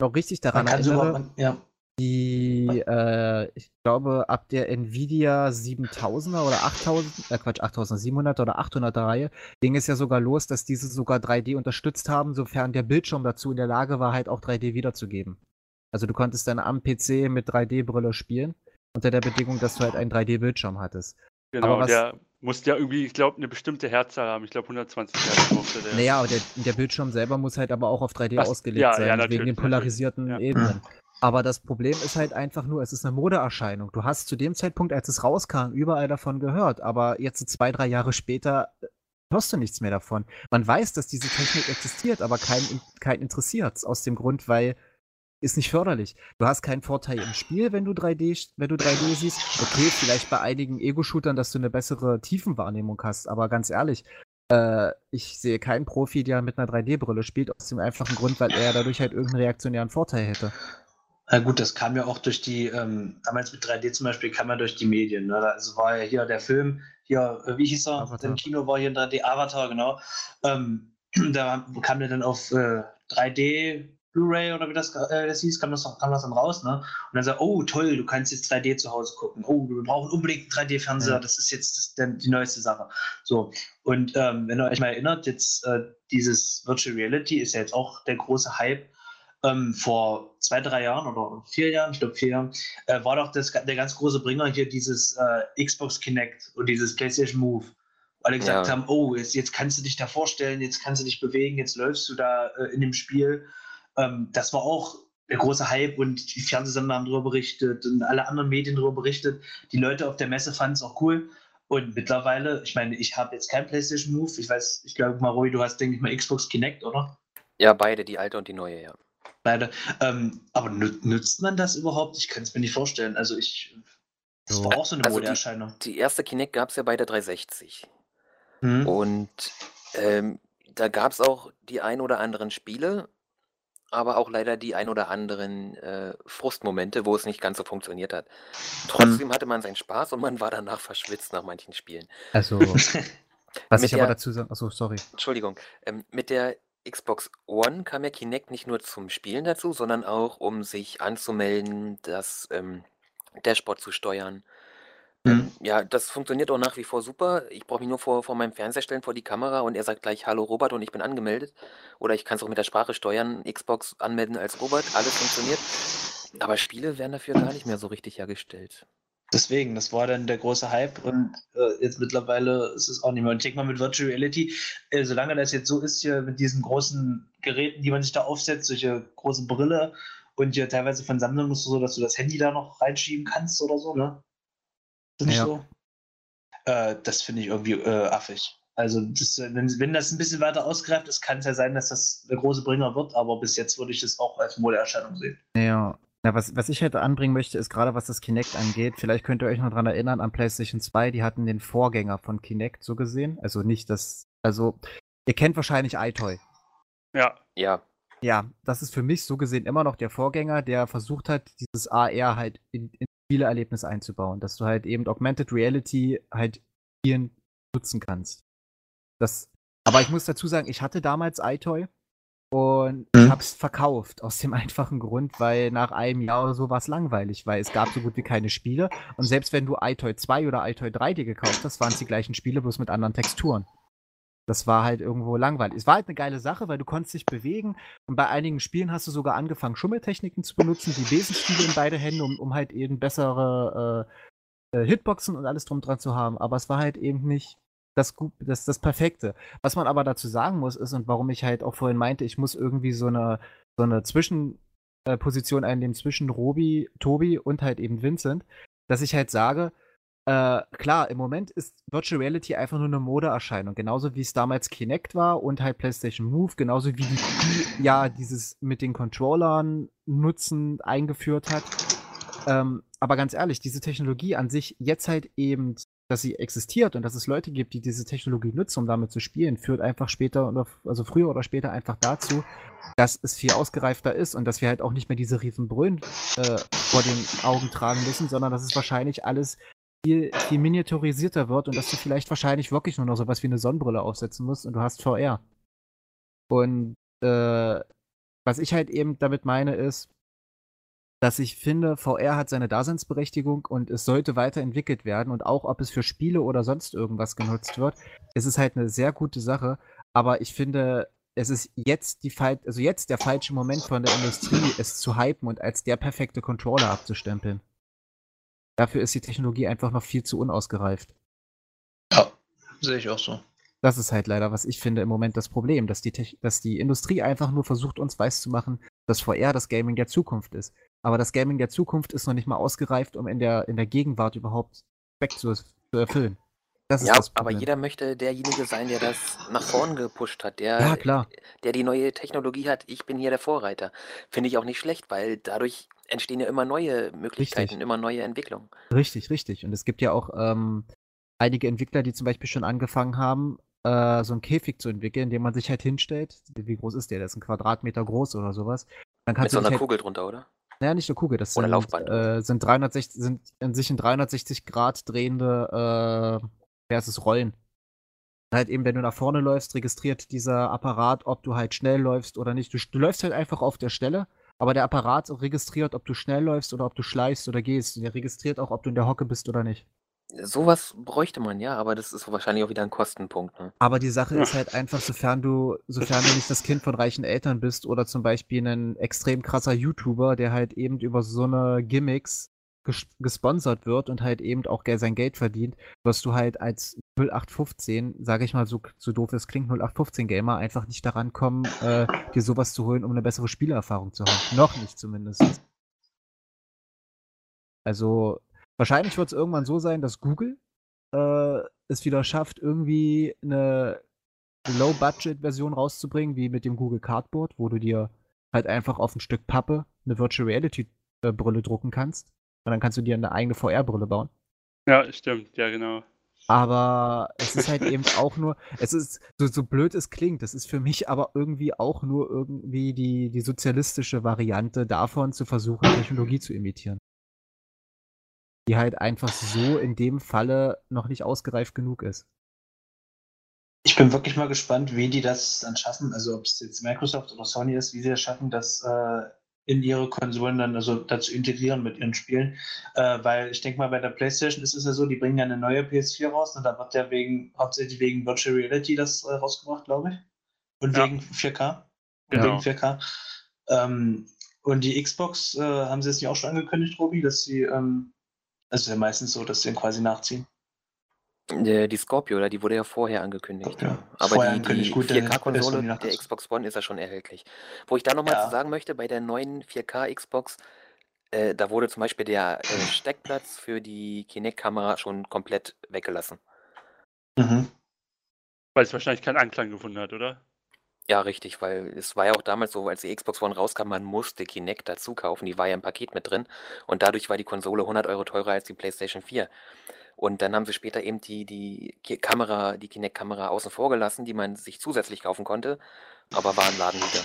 noch richtig daran erinnere, man, ja. Die, äh, ich glaube, ab der Nvidia 7000er oder 8000, äh Quatsch, 8700 oder 800er Reihe ging es ja sogar los, dass diese sogar 3D unterstützt haben, sofern der Bildschirm dazu in der Lage war, halt auch 3D wiederzugeben. Also du konntest dann am PC mit 3D-Brille spielen, unter der Bedingung, dass du halt einen 3D-Bildschirm hattest. Genau, was, der musste ja irgendwie, ich glaube, eine bestimmte Herzzahl haben. Ich glaube, 120 Hertz brauchte der. Naja, aber der, der, Bildschirm selber muss halt aber auch auf 3D Was? ausgelegt ja, sein, ja, wegen den polarisierten ja. Ebenen. Aber das Problem ist halt einfach nur, es ist eine Modeerscheinung. Du hast zu dem Zeitpunkt, als es rauskam, überall davon gehört, aber jetzt zwei, drei Jahre später hörst du nichts mehr davon. Man weiß, dass diese Technik existiert, aber keinen kein interessiert Aus dem Grund, weil ist nicht förderlich. Du hast keinen Vorteil im Spiel, wenn du 3D, wenn du 3D siehst. Okay, vielleicht bei einigen Ego-Shootern, dass du eine bessere Tiefenwahrnehmung hast, aber ganz ehrlich, äh, ich sehe keinen Profi, der mit einer 3D-Brille spielt, aus dem einfachen Grund, weil er dadurch halt irgendeinen reaktionären Vorteil hätte. Na gut, das kam ja auch durch die, ähm, damals mit 3D zum Beispiel, kam ja durch die Medien. Ne? Also war ja hier der Film, hier, äh, wie hieß er? Avatar. Im Kino war hier ein 3D Avatar, genau. Ähm, da kam der dann auf äh, 3D Blu-ray oder wie das, äh, das hieß, kam das, kam das dann raus, ne? Und dann sagt, oh toll, du kannst jetzt 3D zu Hause gucken. Oh, wir brauchen unbedingt einen 3D-Fernseher, ja. das ist jetzt das, der, die neueste Sache. So. Und ähm, wenn ihr euch mal erinnert, jetzt äh, dieses Virtual Reality ist ja jetzt auch der große Hype. Ähm, vor zwei, drei Jahren oder vier Jahren, ich glaube vier Jahren, äh, war doch das, der ganz große Bringer hier dieses äh, Xbox Kinect und dieses PlayStation Move alle gesagt ja. haben, oh, jetzt, jetzt kannst du dich da vorstellen, jetzt kannst du dich bewegen, jetzt läufst du da äh, in dem Spiel ähm, das war auch der große Hype und die Fernsehsender haben darüber berichtet und alle anderen Medien darüber berichtet. Die Leute auf der Messe fanden es auch cool. Und mittlerweile, ich meine, ich habe jetzt kein PlayStation Move. Ich weiß, ich glaube, Maroi, du hast, denke ich mal, Xbox Kinect, oder? Ja, beide, die alte und die neue, ja. Beide. Ähm, aber nützt man das überhaupt? Ich kann es mir nicht vorstellen. Also ich. Das war auch so eine also Modeerscheinung. Die, die, erste Kinect gab es ja bei der 360. Hm. Und ähm, da gab es auch die ein oder anderen Spiele, aber auch leider die ein oder anderen äh, Frustmomente, wo es nicht ganz so funktioniert hat. Trotzdem hatte man seinen Spaß und man war danach verschwitzt nach manchen Spielen. Also, was ich der, aber dazu sagen, achso, sorry. Entschuldigung, ähm, mit der Xbox One kam ja Kinect nicht nur zum Spielen dazu, sondern auch, um sich anzumelden, das ähm, Dashboard zu steuern, Mhm. Ähm, ja, das funktioniert auch nach wie vor super. Ich brauche mich nur vor vor meinem Fernseher stellen, vor die Kamera und er sagt gleich: „Hallo Robert“ und ich bin angemeldet. Oder ich kann es auch mit der Sprache steuern, Xbox anmelden als Robert, alles funktioniert. Aber Spiele werden dafür gar nicht mehr so richtig hergestellt. Deswegen, das war dann der große Hype und äh, jetzt mittlerweile ist es auch nicht mehr. Und ich denke mal mit Virtual Reality, äh, solange das jetzt so ist hier mit diesen großen Geräten, die man sich da aufsetzt, solche große Brille und hier teilweise von Samsung ist es so, dass du das Handy da noch reinschieben kannst oder so, ne? Sind ja. so? Äh, das finde ich irgendwie äh, affig. Also, das, wenn, wenn das ein bisschen weiter ausgreift ist, kann es ja sein, dass das der große Bringer wird, aber bis jetzt würde ich das auch als Modeerscheinung sehen. Ja. Ja, was, was ich halt anbringen möchte, ist gerade was das Kinect angeht, vielleicht könnt ihr euch noch daran erinnern, an PlayStation 2, die hatten den Vorgänger von Kinect so gesehen. Also nicht das, also ihr kennt wahrscheinlich iToy. Ja. Ja. Ja, das ist für mich so gesehen immer noch der Vorgänger, der versucht hat, dieses AR halt in, in Spielerlebnis einzubauen, dass du halt eben Augmented Reality halt spielen nutzen kannst. Das, aber ich muss dazu sagen, ich hatte damals iToy und mhm. ich hab's verkauft aus dem einfachen Grund, weil nach einem Jahr oder so war es langweilig, weil es gab so gut wie keine Spiele und selbst wenn du iToy 2 oder iToy 3 dir gekauft hast, waren es die gleichen Spiele, bloß mit anderen Texturen. Das war halt irgendwo langweilig. Es war halt eine geile Sache, weil du konntest dich bewegen und bei einigen Spielen hast du sogar angefangen, Schummeltechniken zu benutzen, die Besenstiele in beide Hände, um, um halt eben bessere äh, äh, Hitboxen und alles drum dran zu haben. Aber es war halt eben nicht das, das, das Perfekte. Was man aber dazu sagen muss, ist, und warum ich halt auch vorhin meinte, ich muss irgendwie so eine, so eine Zwischenposition einnehmen zwischen Robi, Tobi und halt eben Vincent, dass ich halt sage, äh, klar, im Moment ist Virtual Reality einfach nur eine Modeerscheinung, genauso wie es damals Kinect war und halt PlayStation Move, genauso wie die, die ja dieses mit den Controllern nutzen eingeführt hat. Ähm, aber ganz ehrlich, diese Technologie an sich jetzt halt eben, dass sie existiert und dass es Leute gibt, die diese Technologie nutzen, um damit zu spielen, führt einfach später, also früher oder später einfach dazu, dass es viel ausgereifter ist und dass wir halt auch nicht mehr diese riesen Brüllen äh, vor den Augen tragen müssen, sondern dass es wahrscheinlich alles viel, viel miniaturisierter wird und dass du vielleicht wahrscheinlich wirklich nur noch sowas wie eine Sonnenbrille aufsetzen musst und du hast VR. Und äh, was ich halt eben damit meine ist, dass ich finde, VR hat seine Daseinsberechtigung und es sollte weiterentwickelt werden und auch ob es für Spiele oder sonst irgendwas genutzt wird, ist es halt eine sehr gute Sache. Aber ich finde, es ist jetzt die also jetzt der falsche Moment von der Industrie, es zu hypen und als der perfekte Controller abzustempeln. Dafür ist die Technologie einfach noch viel zu unausgereift. Ja, sehe ich auch so. Das ist halt leider, was ich finde, im Moment das Problem, dass die, dass die Industrie einfach nur versucht, uns weiszumachen, dass VR das Gaming der Zukunft ist. Aber das Gaming der Zukunft ist noch nicht mal ausgereift, um in der, in der Gegenwart überhaupt Speck zu, zu erfüllen. Das ja, aber jeder möchte derjenige sein, der das nach vorn gepusht hat, der, ja, klar. der die neue Technologie hat. Ich bin hier der Vorreiter. Finde ich auch nicht schlecht, weil dadurch entstehen ja immer neue Möglichkeiten, richtig. immer neue Entwicklungen. Richtig, richtig. Und es gibt ja auch ähm, einige Entwickler, die zum Beispiel schon angefangen haben, äh, so einen Käfig zu entwickeln, in dem man sich halt hinstellt. Wie groß ist der? Der ist ein Quadratmeter groß oder sowas. Dann kannst Mit so einer halt, Kugel drunter, oder? Naja, nicht eine Kugel, das sind, äh, sind 360, sind in sich in 360 Grad drehende äh, versus Rollen. Halt eben, wenn du nach vorne läufst, registriert dieser Apparat, ob du halt schnell läufst oder nicht. Du, du läufst halt einfach auf der Stelle, aber der Apparat registriert, ob du schnell läufst oder ob du schleichst oder gehst. Und der registriert auch, ob du in der Hocke bist oder nicht. Sowas bräuchte man, ja, aber das ist wahrscheinlich auch wieder ein Kostenpunkt. Ne? Aber die Sache ist halt einfach, sofern du, sofern du nicht das Kind von reichen Eltern bist oder zum Beispiel ein extrem krasser YouTuber, der halt eben über so eine Gimmicks ges gesponsert wird und halt eben auch sein Geld verdient, wirst du halt als 0815, sage ich mal so, so doof es klingt, 0815 Gamer einfach nicht daran kommen, äh, dir sowas zu holen, um eine bessere Spielerfahrung zu haben. Noch nicht zumindest. Also wahrscheinlich wird es irgendwann so sein, dass Google äh, es wieder schafft, irgendwie eine Low-Budget-Version rauszubringen, wie mit dem Google Cardboard, wo du dir halt einfach auf ein Stück Pappe eine Virtual Reality äh, Brille drucken kannst und dann kannst du dir eine eigene VR-Brille bauen. Ja, stimmt, ja, genau. Aber es ist halt eben auch nur, es ist, so, so blöd es klingt, das ist für mich aber irgendwie auch nur irgendwie die, die sozialistische Variante davon zu versuchen, Technologie zu imitieren. Die halt einfach so in dem Falle noch nicht ausgereift genug ist. Ich bin wirklich mal gespannt, wie die das dann schaffen. Also ob es jetzt Microsoft oder Sony ist, wie sie das schaffen, das äh, in ihre Konsolen dann also dazu integrieren mit ihren Spielen. Äh, weil ich denke mal, bei der PlayStation ist es ja so, die bringen ja eine neue PS4 raus und da wird ja wegen, hauptsächlich wegen Virtual Reality das äh, rausgebracht, glaube ich. Und ja. wegen 4K. Und genau. wegen 4K. Ähm, und die Xbox äh, haben sie jetzt nicht auch schon angekündigt, Robi, dass sie, ähm, das ist ja meistens so, dass sie quasi nachziehen. Die Scorpio, oder die wurde ja vorher angekündigt. Ja. Aber die, die 4K-Konsole der Xbox One ist ja schon erhältlich. Wo ich da nochmal ja. zu sagen möchte, bei der neuen 4K Xbox, äh, da wurde zum Beispiel der äh, Steckplatz für die Kinect-Kamera schon komplett weggelassen. Mhm. Weil es wahrscheinlich keinen Anklang gefunden hat, oder? Ja, richtig, weil es war ja auch damals so, als die Xbox One rauskam, man musste Kinect dazu kaufen, die war ja im Paket mit drin und dadurch war die Konsole 100 Euro teurer als die PlayStation 4. Und dann haben sie später eben die, die Kamera, die Kinect-Kamera außen vor gelassen, die man sich zusätzlich kaufen konnte, aber war ein Ladenhüter.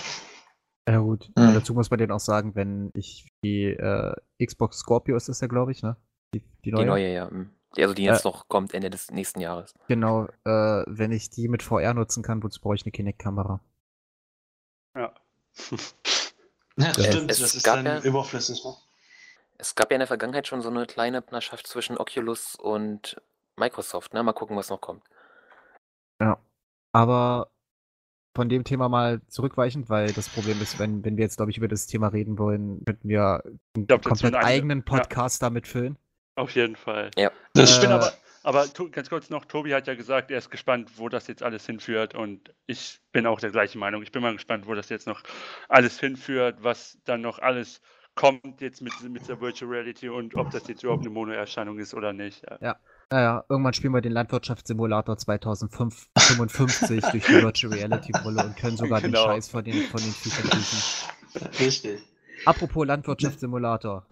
Ja gut, mhm. dazu muss man denen auch sagen, wenn ich die äh, Xbox Scorpio ist das ja, glaube ich, ne? Die, die, neue? Die neue, ja. Mhm. Also die jetzt äh, noch kommt Ende des nächsten Jahres. Genau, äh, wenn ich die mit VR nutzen kann, wozu brauche ich eine Kinect-Kamera? Ja. stimmt, es das ist dann ja, überflüssig, ne? Es gab ja in der Vergangenheit schon so eine kleine Partnerschaft zwischen Oculus und Microsoft, ne? Mal gucken, was noch kommt. Ja. Aber von dem Thema mal zurückweichend, weil das Problem ist, wenn, wenn wir jetzt, glaube ich, über das Thema reden wollen, könnten wir einen glaub, komplett eigenen Podcast ja. damit füllen. Auf jeden Fall. Ja. Das äh, ich bin aber, aber ganz kurz noch, Tobi hat ja gesagt, er ist gespannt, wo das jetzt alles hinführt und ich bin auch der gleichen Meinung. Ich bin mal gespannt, wo das jetzt noch alles hinführt, was dann noch alles kommt jetzt mit, mit der Virtual Reality und ob das jetzt überhaupt eine Mono-Erscheinung ist oder nicht. Ja. ja. Naja, irgendwann spielen wir den Landwirtschaftssimulator 2055 durch die Virtual Reality Brille und können sogar genau. den Scheiß von den, von den Viechern riechen. Richtig. Apropos Landwirtschaftssimulator.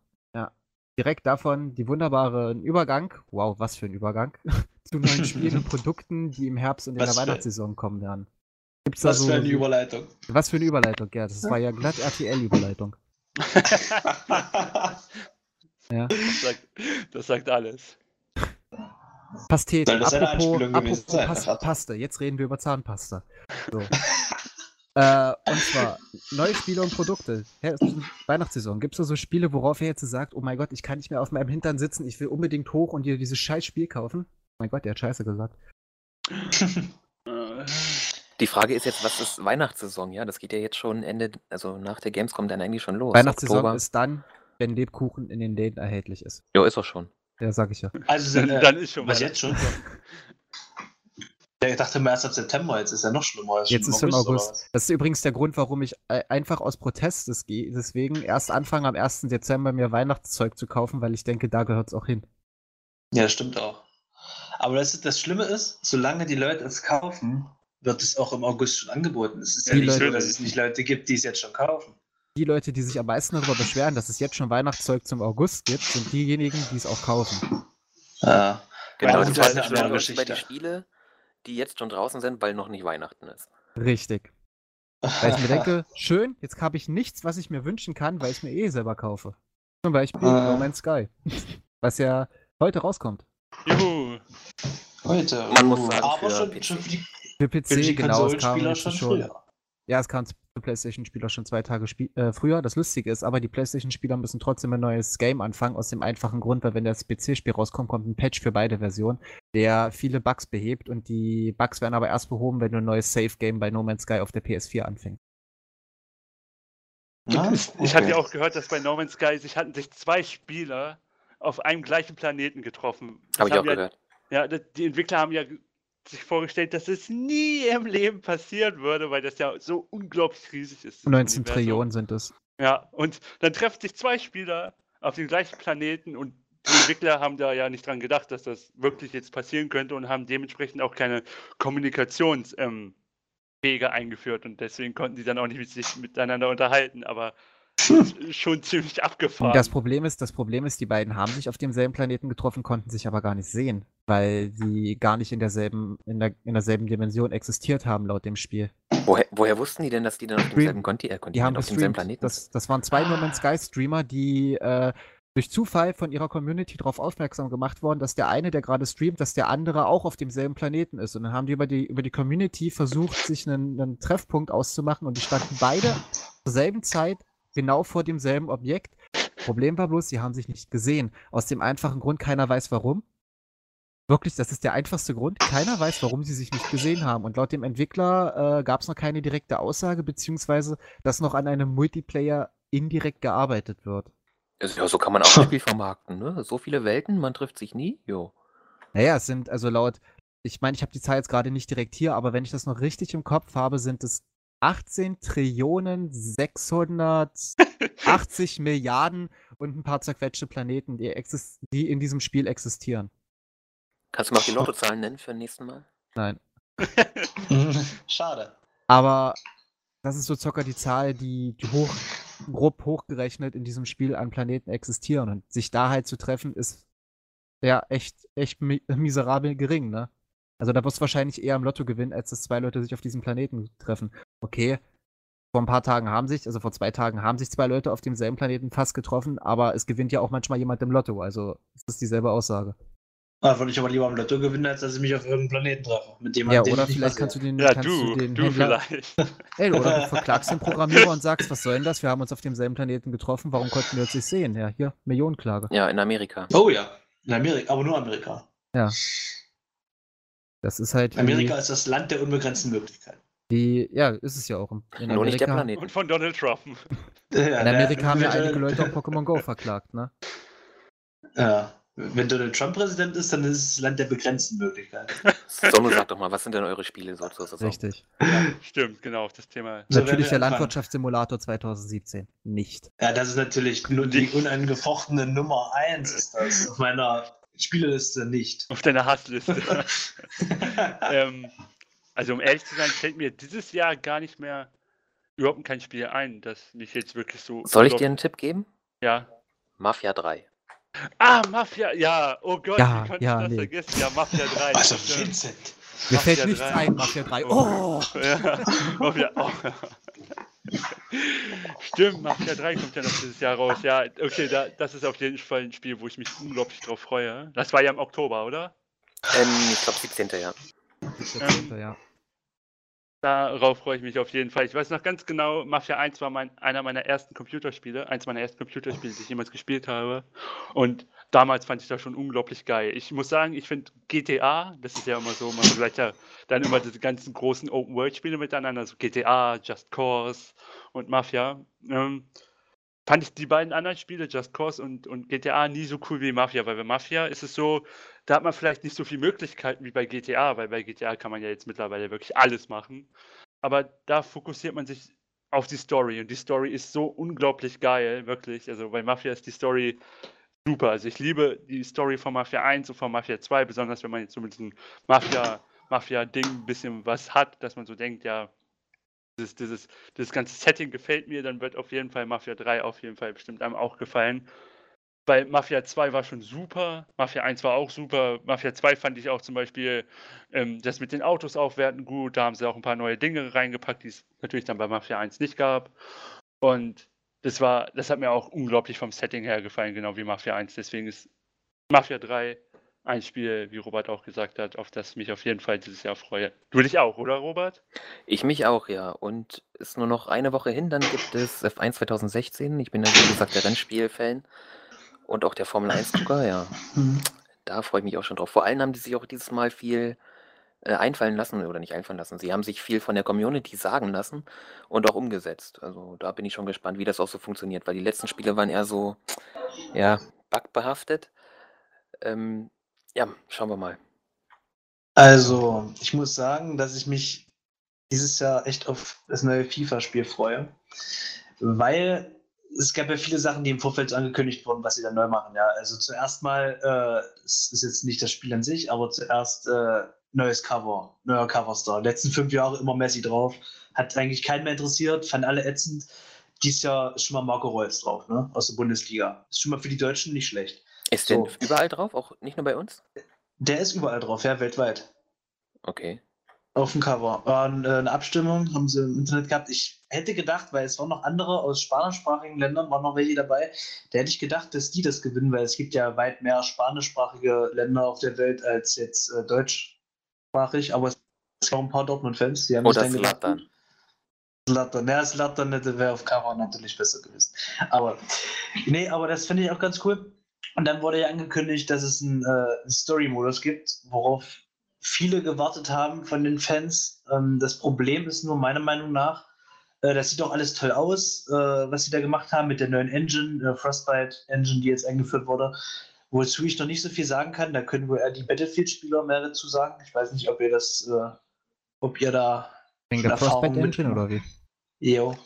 Direkt davon die wunderbare Übergang, wow, was für ein Übergang, zu neuen Spielen und Produkten, die im Herbst und in was der Weihnachtssaison kommen werden. Gibt's was so, für eine Überleitung. Was für eine Überleitung, ja. Das war ja glatt RTL-Überleitung ja. Das sagt, das sagt alles. Pastete. Soll das eine Apropos, Anspielung apropos Pas? Paste. Jetzt reden wir über Zahnpasta. So. äh, und zwar neue Spiele und Produkte. Weihnachtssaison. Gibt es da so Spiele, worauf ihr jetzt sagt, oh mein Gott, ich kann nicht mehr auf meinem Hintern sitzen, ich will unbedingt hoch und dir dieses scheiß Spiel kaufen? Oh mein Gott, der hat Scheiße gesagt. Äh, Die Frage ist jetzt, was ist Weihnachtssaison? Ja, das geht ja jetzt schon Ende, also nach der Gamescom dann eigentlich schon los. Weihnachtssaison Oktober. ist dann, wenn Lebkuchen in den Läden erhältlich ist. Ja, ist auch schon. Ja, sag ich ja. Also, Dann, äh, dann ist schon was jetzt schon? Ja, ich dachte mal erst ab September, jetzt ist ja noch schlimmer. Jetzt ist es im August. was? Das ist übrigens der Grund, warum ich äh, einfach aus Protest des- ge- deswegen erst anfange, am 1. Dezember mir Weihnachtszeug zu kaufen, weil ich denke, da gehört es auch hin. Ja, stimmt auch. Aber das, ist, das Schlimme ist, solange die Leute es kaufen, wird es auch im August schon angeboten. Es ist ja Die nicht so, Leute- dass es nicht Leute gibt, die es jetzt schon kaufen. Die Leute, die sich am meisten darüber beschweren, dass es jetzt schon Weihnachtszeug zum August gibt, sind diejenigen, die es auch kaufen. Ja. Genau, Ja, das ist eine andere ist bei Geschichte. die Spiele, die jetzt schon draußen sind, weil noch nicht Weihnachten ist. Richtig. Weil ich mir denke, schön, jetzt habe ich nichts, was ich mir wünschen kann, weil ich mir eh selber kaufe. Zum Beispiel Ah. No Man's Sky. Was ja heute rauskommt. Juhu. Heute. Man muss uh, sagen, aber für schon, PC. schon für die, Für PC, für die genau, es kam schon schon. Ja, es kam für PlayStation-Spieler schon zwei Tage äh, früher. Das Lustige ist aber, die PlayStation-Spieler müssen trotzdem ein neues Game anfangen, aus dem einfachen Grund, weil wenn das PC-Spiel rauskommt, kommt ein Patch für beide Versionen, der viele Bugs behebt und die Bugs werden aber erst behoben, wenn du ein neues Safe-Game bei No Man's Sky auf der PS4 anfängst. Ah, Ich okay. hatte ja auch gehört, dass bei No Man's Sky sich hatten sich zwei Spieler auf einem gleichen Planeten getroffen. Habe ich auch ja, gehört. Ja, die Entwickler haben ja sich vorgestellt, dass es nie im Leben passieren würde, weil das ja so unglaublich riesig ist. das 19 Universum. Trillionen sind es. Ja, und dann treffen sich zwei Spieler auf dem gleichen Planeten und die Entwickler haben da ja nicht dran gedacht, dass das wirklich jetzt passieren könnte und haben dementsprechend auch keine Kommunikationswege ähm, eingeführt und deswegen konnten die dann auch nicht mit sich miteinander unterhalten, aber schon ziemlich abgefahren. Das Problem ist, das Problem ist, die beiden haben sich auf demselben Planeten getroffen, konnten sich aber gar nicht sehen, weil sie gar nicht in derselben, in der, in derselben Dimension existiert haben laut dem Spiel. Woher, woher wussten die denn, dass die dann auf demselben Konti äh, Die haben Kontinent, auf demselben. Planeten Das, das waren zwei No Man's Sky Streamer, die äh, durch Zufall von ihrer Community darauf aufmerksam gemacht worden, dass der eine, der gerade streamt, dass der andere auch auf demselben Planeten ist. Und dann haben die über die, über die Community versucht, sich einen, einen Treffpunkt auszumachen und die standen beide zur selben Zeit genau vor demselben Objekt. Problem war bloß, sie haben sich nicht gesehen. Aus dem einfachen Grund, keiner weiß warum. Wirklich, das ist der einfachste Grund. Keiner weiß, warum sie sich nicht gesehen haben. Und laut dem Entwickler äh, gab es noch keine direkte Aussage, beziehungsweise, dass noch an einem Multiplayer indirekt gearbeitet wird. Also, ja, so kann man auch ein Spiel vermarkten, ne? So viele Welten, man trifft sich nie. Jo. Naja, es sind also laut, ich meine, ich habe die Zahl jetzt gerade nicht direkt hier, aber wenn ich das noch richtig im Kopf habe, sind es 18 Trillionen 680 Milliarden und ein paar zerquetschte Planeten, die, die in diesem Spiel existieren. Kannst du mal auch die Lottozahlen nennen für das nächste Mal? Nein. Schade. Aber das ist so circa die Zahl, die, die hoch, grob hochgerechnet in diesem Spiel an Planeten existieren. Und sich da halt zu treffen, ist ja echt, echt mi miserabel gering, ne? Also da wirst du wahrscheinlich eher am Lotto gewinnen, als dass zwei Leute sich auf diesem Planeten treffen. Okay, vor ein paar Tagen haben sich, also vor zwei Tagen haben sich zwei Leute auf demselben Planeten fast getroffen, aber es gewinnt ja auch manchmal jemand im Lotto. Also es ist dieselbe Aussage. Ah, würde ich aber lieber am Lotto gewinnen, als dass ich mich auf irgendeinem Planeten treffe. Mit dem Ja, oder vielleicht kannst du den, ja, kannst du, du den du Händler, vielleicht. Ey, oder du verklagst den Programmierer und sagst, was soll denn das? Wir haben uns auf demselben Planeten getroffen, warum konnten wir uns nicht sehen? Ja, hier, Millionenklage. Ja, in Amerika. Oh ja. In Amerika, aber nur Amerika. Das ist halt wie, Amerika ist das Land der unbegrenzten Möglichkeiten. die, ja, ist es ja auch. In Nur Amerika, nicht der Planet. Und von Donald Trump. Ja, in Amerika haben ja einige Leute auch Pokémon Go verklagt, ne? Ja. Wenn Donald Trump Präsident ist, dann ist es das Land der begrenzten Möglichkeiten. Sonne, sag doch mal, was sind denn eure Spiele so Saison? Richtig. Stimmt, genau, auf das Thema. So, Natürlich der. Landwirtschaftssimulator 2017. Nicht. Ja, das ist natürlich nur die unangefochtene Nummer 1 ist das. Auf meiner Spieleliste nicht. Auf deiner Hassliste. ähm, also um ehrlich zu sein, fällt mir dieses Jahr gar nicht mehr überhaupt kein Spiel ein, das mich jetzt wirklich so. Soll ich dir einen Tipp geben? Ja. Mafia 3. Ah, Mafia, ja, oh Gott, Ja, wie konnte ja, ich das nee. vergessen? Ja, Mafia 3. Also stimmt. Vincent. Mir Mafia fällt nichts 3. ein, Mafia 3. Oh! Ja, Mafia, oh. Stimmt, Mafia 3 kommt ja noch dieses Jahr raus. Ja, okay, da, das ist auf jeden Fall ein Spiel, wo ich mich unglaublich drauf freue. Das war ja im Oktober, oder? Ähm, ich glaube 17. ja. 17. ja. Darauf freue ich mich auf jeden Fall. Ich weiß noch ganz genau, Mafia 1 war mein, einer meiner ersten Computerspiele, eins meiner ersten Computerspiele, die ich jemals gespielt habe. Und damals fand ich das schon unglaublich geil. Ich muss sagen, ich finde GTA, das ist ja immer so, man vergleicht ja dann immer diese ganzen großen Open-World-Spiele miteinander, so GTA, Just Cause und Mafia. Ähm, fand ich die beiden anderen Spiele, Just Cause und, und GTA, nie so cool wie Mafia, weil bei Mafia ist es so, da hat man vielleicht nicht so viele Möglichkeiten wie bei GTA, weil bei GTA kann man ja jetzt mittlerweile wirklich alles machen. Aber da fokussiert man sich auf die Story und die Story ist so unglaublich geil, wirklich. Also bei Mafia ist die Story super. Also ich liebe die Story von Mafia 1 und von Mafia 2, besonders wenn man jetzt so mit diesem Mafia, Mafia-Ding ein bisschen was hat, dass man so denkt, ja, dieses, dieses, dieses ganze Setting gefällt mir, dann wird auf jeden Fall Mafia 3 auf jeden Fall bestimmt einem auch gefallen. Weil Mafia 2 war schon super, Mafia 1 war auch super, Mafia 2 fand ich auch zum Beispiel ähm, das mit den Autos aufwerten gut, da haben sie auch ein paar neue Dinge reingepackt, die es natürlich dann bei Mafia 1 nicht gab. Und das war, das hat mir auch unglaublich vom Setting her gefallen, genau wie Mafia 1. Deswegen ist Mafia 3 ein Spiel, wie Robert auch gesagt hat, auf das ich mich auf jeden Fall dieses Jahr freue. Du dich auch, oder Robert? Ich mich auch, ja. Und ist nur noch eine Woche hin, dann gibt es F1 2016. Ich bin ja, wie gesagt, der Rennspiel-Fan und auch der Formel 1-Gucker, ja. Mhm. Da freue ich mich auch schon drauf. Vor allem haben die sich auch dieses Mal viel äh, einfallen lassen oder nicht einfallen lassen. Sie haben sich viel von der Community sagen lassen und auch umgesetzt. Also da bin ich schon gespannt, wie das auch so funktioniert, weil die letzten Spiele waren eher so, ja, bugbehaftet. Ähm, ja, schauen wir mal. Also, ich muss sagen, dass ich mich dieses Jahr echt auf das neue FIFA-Spiel freue, weil es gab ja viele Sachen, die im Vorfeld angekündigt wurden, was sie dann neu machen. Ja, also zuerst mal, äh, es ist jetzt nicht das Spiel an sich, aber zuerst äh, neues Cover, neuer Coverstar. Letzten fünf Jahre immer Messi drauf, hat eigentlich keinen mehr interessiert, fand alle ätzend. Dies Jahr ist schon mal Marco Reus drauf, ne, aus der Bundesliga. Ist schon mal für die Deutschen nicht schlecht. Ist So. denn überall drauf, auch nicht nur bei uns? Der ist überall drauf, ja, weltweit. Okay. Auf dem Cover. Und, äh, eine Abstimmung haben sie im Internet gehabt. Ich hätte gedacht, weil es waren noch andere aus spanischsprachigen Ländern, waren noch welche dabei, da hätte ich gedacht, dass die das gewinnen, weil es gibt ja weit mehr spanischsprachige Länder auf der Welt als jetzt äh, deutschsprachig, aber es auch ein paar Dortmund-Fans, die haben Oder sich dann gedacht, Zlatan. Slatan. Ja, Slatan hätte wäre auf Cover natürlich besser gewesen. Aber nee, aber das finde ich auch ganz cool. Und dann wurde ja angekündigt, dass es einen, äh, Story-Modus gibt, worauf viele gewartet haben von den Fans. Ähm, das Problem ist nur meiner Meinung nach, äh, das sieht doch alles toll aus, äh, was sie da gemacht haben mit der neuen Engine, äh, Frostbite Engine, die jetzt eingeführt wurde. Wozu ich noch nicht so viel sagen kann, da können wir eher die Battlefield-Spieler mehr dazu sagen. Ich weiß nicht, ob ihr das, äh, ob ihr da Wegen der Frostbite mit- Engine oder wie? Jo.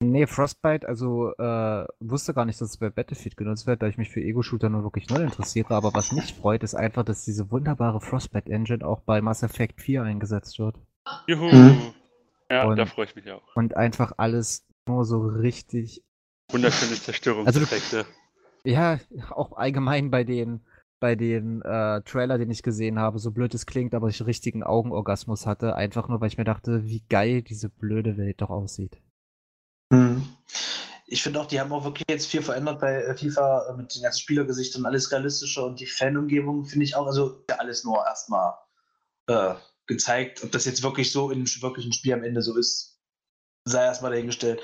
Nee, Frostbite, also äh, wusste gar nicht, dass es bei Battlefield genutzt wird, da ich mich für Ego-Shooter nur wirklich null interessiere. Aber was mich freut, ist einfach, dass diese wunderbare Frostbite Engine auch bei Mass Effect 4 eingesetzt wird. Juhu. Mhm. Ja, Und- da freue ich mich auch. Und einfach alles nur so richtig. Wunderschöne Zerstörungseffekte. Ja, auch allgemein bei den, bei den äh, Trailer, den ich gesehen habe, so blöd es klingt, aber ich richtigen Augenorgasmus hatte, einfach nur, weil ich mir dachte, wie geil diese blöde Welt doch aussieht. Hm. Ich finde auch, die haben auch wirklich jetzt viel verändert bei äh, FIFA äh, mit den ganzen Spielergesichtern, alles realistischer und die Fanumgebung finde ich auch, also alles nur erstmal äh, gezeigt. Ob das jetzt wirklich so im wirklichen Spiel am Ende so ist, sei erstmal dahingestellt.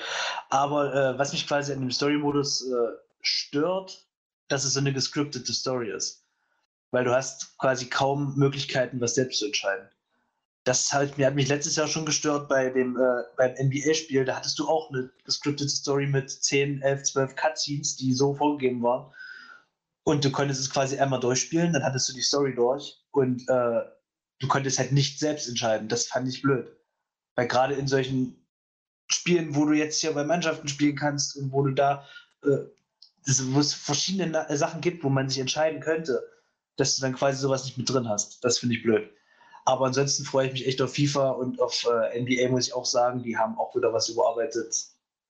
Aber äh, was mich quasi an dem Story-Modus äh, stört, dass es so eine gescriptete Story ist. Weil du hast quasi kaum Möglichkeiten, was selbst zu entscheiden. Das halt, mir hat mich letztes Jahr schon gestört bei dem äh, beim NBA-Spiel. Da hattest du auch eine gescriptete Story mit 10, 11, 12 Cutscenes, die so vorgegeben waren. Und du konntest es quasi einmal durchspielen, dann hattest du die Story durch und äh, du konntest halt nicht selbst entscheiden. Das fand ich blöd. Weil gerade in solchen Spielen, wo du jetzt hier bei Mannschaften spielen kannst und wo du da, äh, wo es verschiedene Sachen gibt, wo man sich entscheiden könnte, dass du dann quasi sowas nicht mit drin hast. Das finde ich blöd. Aber ansonsten freue ich mich echt auf FIFA und auf äh, NBA, muss ich auch sagen. Die haben auch wieder was überarbeitet.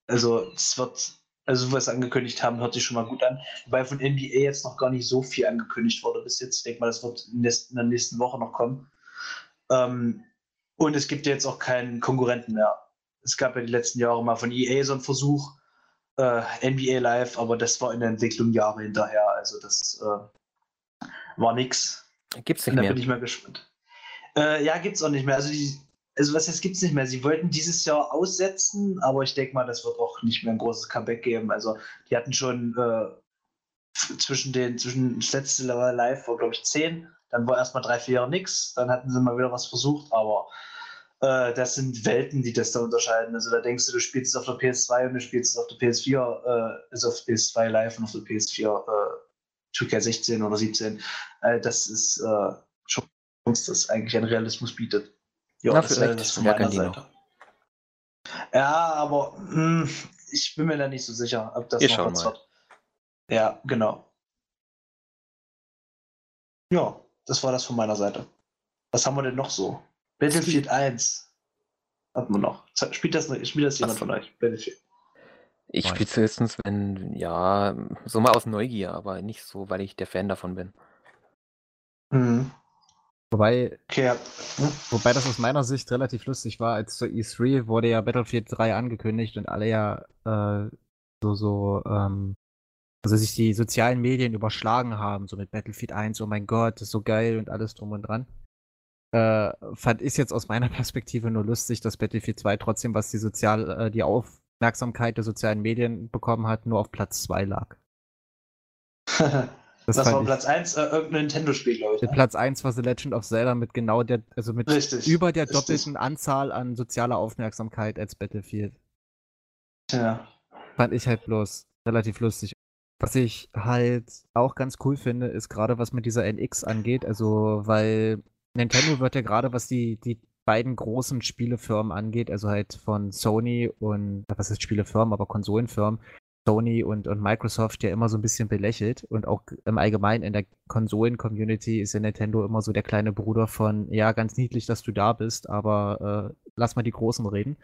Also, es wird, also, was sie angekündigt haben, hört sich schon mal gut an. Wobei von NBA jetzt noch gar nicht so viel angekündigt wurde bis jetzt. Ich denke mal, das wird in der nächsten Woche noch kommen. Ähm, und es gibt jetzt auch keinen Konkurrenten mehr. Es gab ja die letzten Jahre mal von EA so einen Versuch, äh, NBA Live, aber das war in der Entwicklung Jahre hinterher. Also, das äh, war nix. Gibt's nicht da mehr. bin ich mal gespannt. Äh, ja, gibt's auch nicht mehr. Also, die, also was jetzt gibt's nicht mehr. Sie wollten dieses Jahr aussetzen, aber ich denke mal, das wird auch nicht mehr ein großes Comeback geben. Also die hatten schon äh, zwischen den, zwischen das letzte Live war, glaube ich, 10, dann war erstmal drei, vier Jahre nix, dann hatten sie mal wieder was versucht, aber äh, das sind Welten, die das da unterscheiden. Also da denkst du, du spielst es auf der PS2 und du spielst es auf der PS4, äh, ist auf PS2 live und auf der PS4 äh, 2K16 oder 17. Äh, das ist äh, uns das eigentlich an Realismus bietet. Ja, Na, das wäre vielleicht das von meiner Seite. Ja, aber mh, ich bin mir da nicht so sicher, ob das Wir noch schauen was mal. wird. Ja, genau. Ja, das war das von meiner Seite. Was haben wir denn noch so? Battlefield 1 hatten wir noch. Spielt das, spielt das jemand von euch? Battlefield. Ich spiele höchstens, wenn, ja, so mal aus Neugier, aber nicht so, weil ich der Fan davon bin. Mhm. Wobei, Okay, wobei das aus meiner Sicht relativ lustig war, als zur E3 wurde ja Battlefield 3 angekündigt und alle ja äh, so, so, ähm, also sich die sozialen Medien überschlagen haben, so mit Battlefield 1, oh mein Gott, das ist so geil und alles drum und dran. Äh, fand ich jetzt aus meiner Perspektive nur lustig, dass Battlefield 2 trotzdem, was die sozial, äh, die Aufmerksamkeit der sozialen Medien bekommen hat, nur auf Platz 2 lag. Das, fand war Platz 1, äh, irgendein Nintendo-Spiel, glaube ich. Ne? Platz 1 war The Legend of Zelda mit genau der, also mit Richtig. über der richtig. doppelten Anzahl an sozialer Aufmerksamkeit als Battlefield. Ja. Fand ich halt bloß relativ lustig. Was ich halt auch ganz cool finde, ist gerade was mit dieser NX angeht. Also, weil Nintendo wird ja gerade, was die, die beiden großen Spielefirmen angeht, also halt von Sony und, was ist Spielefirmen, aber Konsolenfirmen, Sony und, und Microsoft ja immer so ein bisschen belächelt. Und auch im Allgemeinen in der Konsolen-Community ist ja Nintendo immer so der kleine Bruder von, ja, ganz niedlich, dass du da bist, aber äh, lass mal die Großen reden.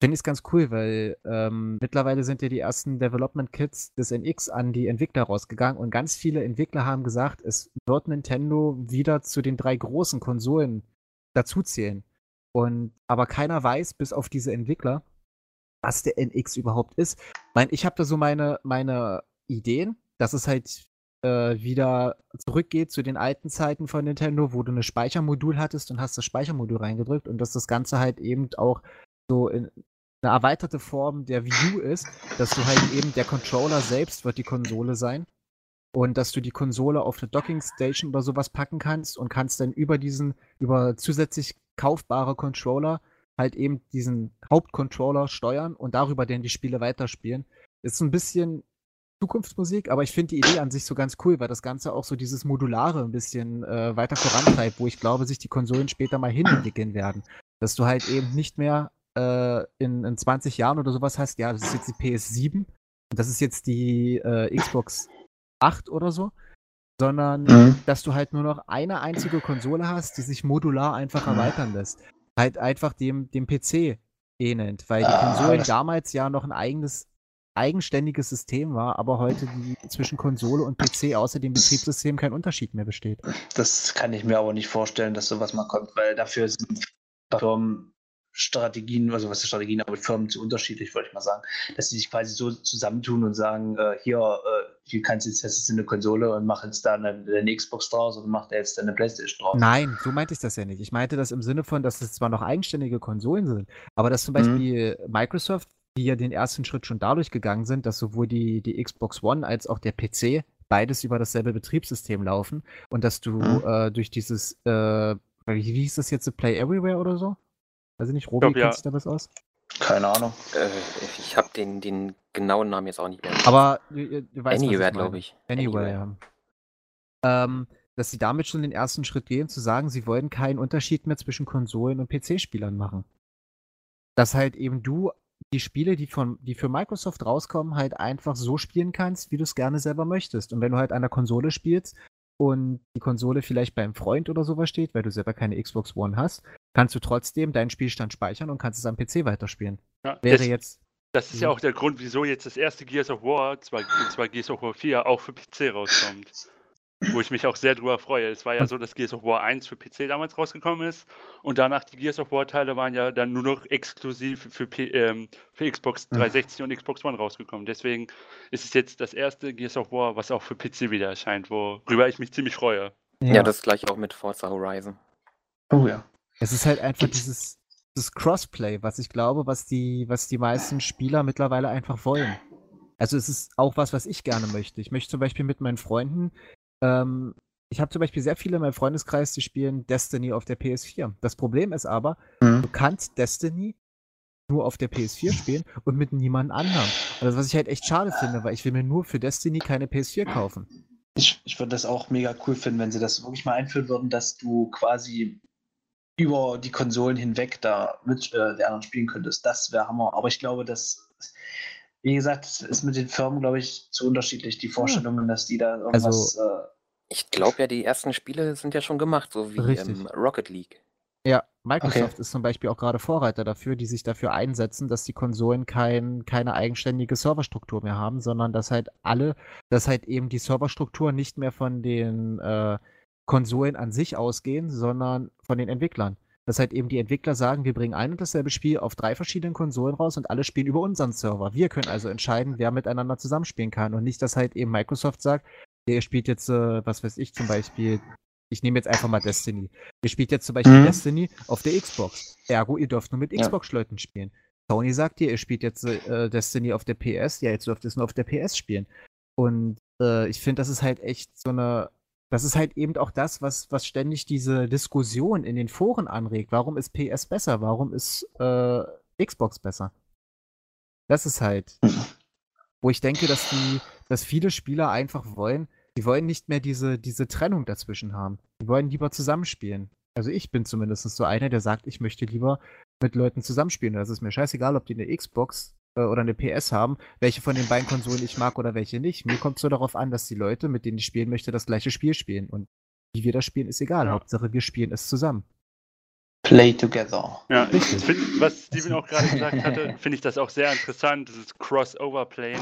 Finde ich es ganz cool, weil ähm, mittlerweile sind ja die ersten Development Kits des NX an die Entwickler rausgegangen und ganz viele Entwickler haben gesagt, es wird Nintendo wieder zu den drei großen Konsolen dazuzählen. Und aber keiner weiß, bis auf diese Entwickler, was der NX überhaupt ist. Ich meine, ich habe da so meine, meine Ideen, dass es halt äh, wieder zurückgeht zu den alten Zeiten von Nintendo, wo du eine Speichermodul hattest und hast das Speichermodul reingedrückt und dass das Ganze halt eben auch so in eine erweiterte Form der U ist, dass du halt eben der Controller selbst wird die Konsole sein und dass du die Konsole auf eine Docking Station oder sowas packen kannst und kannst dann über diesen, über zusätzlich kaufbare Controller halt eben diesen Hauptcontroller steuern und darüber dann die Spiele weiterspielen. Ist ein bisschen Zukunftsmusik, aber ich finde die Idee an sich so ganz cool, weil das Ganze auch so dieses Modulare ein bisschen äh, weiter vorantreibt, wo ich glaube, sich die Konsolen später mal hinentwickeln werden. Dass du halt eben nicht mehr äh, in, in 20 Jahren oder sowas hast, ja, das ist jetzt die PS7 und das ist jetzt die äh, Xbox 8 oder so, sondern Mhm. dass du halt nur noch eine einzige Konsole hast, die sich modular einfach erweitern lässt. Halt einfach dem, dem PC ähnelt, weil die Ah, Konsolen damals ja noch ein eigenes, eigenständiges System war, aber heute die, zwischen Konsole und PC außer dem Betriebssystem kein Unterschied mehr besteht. Das kann ich mir aber nicht vorstellen, dass sowas mal kommt, weil dafür sind Firmen Strategien, also was ist Strategien, aber Firmen zu unterschiedlich, wollte ich mal sagen, dass die sich quasi so zusammentun und sagen, äh, hier, äh, hier kannst du jetzt, ist eine Konsole und mach jetzt da eine, eine Xbox draus und macht jetzt eine Playstation draus. Nein, so meinte ich das ja nicht. Ich meinte das im Sinne von, dass es zwar noch eigenständige Konsolen sind, aber dass zum Mhm. Beispiel Microsoft, die ja den ersten Schritt schon dadurch gegangen sind, dass sowohl die, die Xbox One als auch der PC beides über dasselbe Betriebssystem laufen und dass du Mhm. äh, durch dieses, äh, wie, wie hieß das jetzt, Play Everywhere oder so? Weiß ich nicht, Robi, glaub, ja. kennst du da was aus? Keine Ahnung. Äh, ich habe den, den genauen Namen jetzt auch nicht mehr. Aber du, du weißt, Anywhere, was ich glaube ich. Anyway, ja. Ähm, dass sie damit schon den ersten Schritt gehen, zu sagen, sie wollen keinen Unterschied mehr zwischen Konsolen und PC-Spielern machen. Dass halt eben du die Spiele, die, von, die für Microsoft rauskommen, halt einfach so spielen kannst, wie du es gerne selber möchtest. Und wenn du halt an der Konsole spielst und die Konsole vielleicht beim Freund oder sowas steht, weil du selber keine Xbox One hast, kannst du trotzdem deinen Spielstand speichern und kannst es am PC weiterspielen. Ja, Wäre das, jetzt. das ist ja Mhm. auch der Grund, wieso jetzt das erste Gears of War, zwar, und zwar Gears of War 4, auch für PC rauskommt. Wo ich mich auch sehr drüber freue. Es war ja so, dass Gears of War 1 für PC damals rausgekommen ist und danach die Gears of War Teile waren ja dann nur noch exklusiv für, P ähm, für Xbox Mhm. 360 und Xbox One rausgekommen. Deswegen ist es jetzt das erste Gears of War, was auch für PC wieder erscheint, worüber ich mich ziemlich freue. Ja, das gleiche auch mit Forza Horizon. Oh ja. Es ist halt einfach dieses, dieses Crossplay, was ich glaube, was die, was die meisten Spieler mittlerweile einfach wollen. Also es ist auch was, was ich gerne möchte. Ich möchte zum Beispiel mit meinen Freunden, ähm, ich habe zum Beispiel sehr viele in meinem Freundeskreis, die spielen Destiny auf der PS4. Das Problem ist aber, Mhm. du kannst Destiny nur auf der PS4 spielen und mit niemand anderem. Also was ich halt echt schade finde, weil ich will mir nur für Destiny keine PS4 kaufen. Ich, ich würde das auch mega cool finden, wenn sie das wirklich mal einführen würden, dass du quasi über die Konsolen hinweg da mit äh, der anderen spielen könntest. Das wäre Hammer. Aber ich glaube, dass, wie gesagt, es ist mit den Firmen, glaube ich, zu unterschiedlich, die Vorstellungen, dass die da irgendwas. äh, Ich glaube ja, die ersten Spiele sind ja schon gemacht, so wie Richtig. ähm, Rocket League. Ja, Microsoft ist zum Beispiel auch gerade Vorreiter dafür, die sich dafür einsetzen, dass die Konsolen kein, keine eigenständige Serverstruktur mehr haben, sondern dass halt alle, dass halt eben die Serverstruktur nicht mehr von den äh, Konsolen an sich ausgehen, sondern von den Entwicklern. Dass halt eben die Entwickler sagen, wir bringen ein und dasselbe Spiel auf drei verschiedenen Konsolen raus und alle spielen über unseren Server. Wir können also entscheiden, wer miteinander zusammenspielen kann und nicht, dass halt eben Microsoft sagt, der spielt jetzt, äh, was weiß ich, zum Beispiel, ich nehme jetzt einfach mal Destiny. Ihr spielt jetzt zum Beispiel Mhm. Destiny auf der Xbox. Ergo, ihr dürft nur mit. Xbox-Leuten spielen. Sony sagt ihr, ihr spielt jetzt äh, Destiny auf der PS. Ja, jetzt dürft ihr es nur auf der PS spielen. Und äh, ich finde, das ist halt echt so eine. Das ist halt eben auch das, was, was ständig diese Diskussion in den Foren anregt. Warum ist PS besser? Warum ist äh, Xbox besser? Das ist halt, wo ich denke, dass die, dass viele Spieler einfach wollen, die wollen nicht mehr diese, diese Trennung dazwischen haben. Die wollen lieber zusammenspielen. Also ich bin zumindest so einer, der sagt, ich möchte lieber mit Leuten zusammenspielen. Das ist mir scheißegal, ob die eine Xbox äh, oder eine PS haben, welche von den beiden Konsolen ich mag oder welche nicht. Mir kommt es so darauf an, dass die Leute, mit denen ich spielen möchte, das gleiche Spiel spielen. Und wie wir das spielen, ist egal. Ja. Hauptsache, wir spielen es zusammen. Play together. Ja, find, was Steven auch gerade gesagt hatte, finde ich das auch sehr interessant, dieses Crossover-Playing.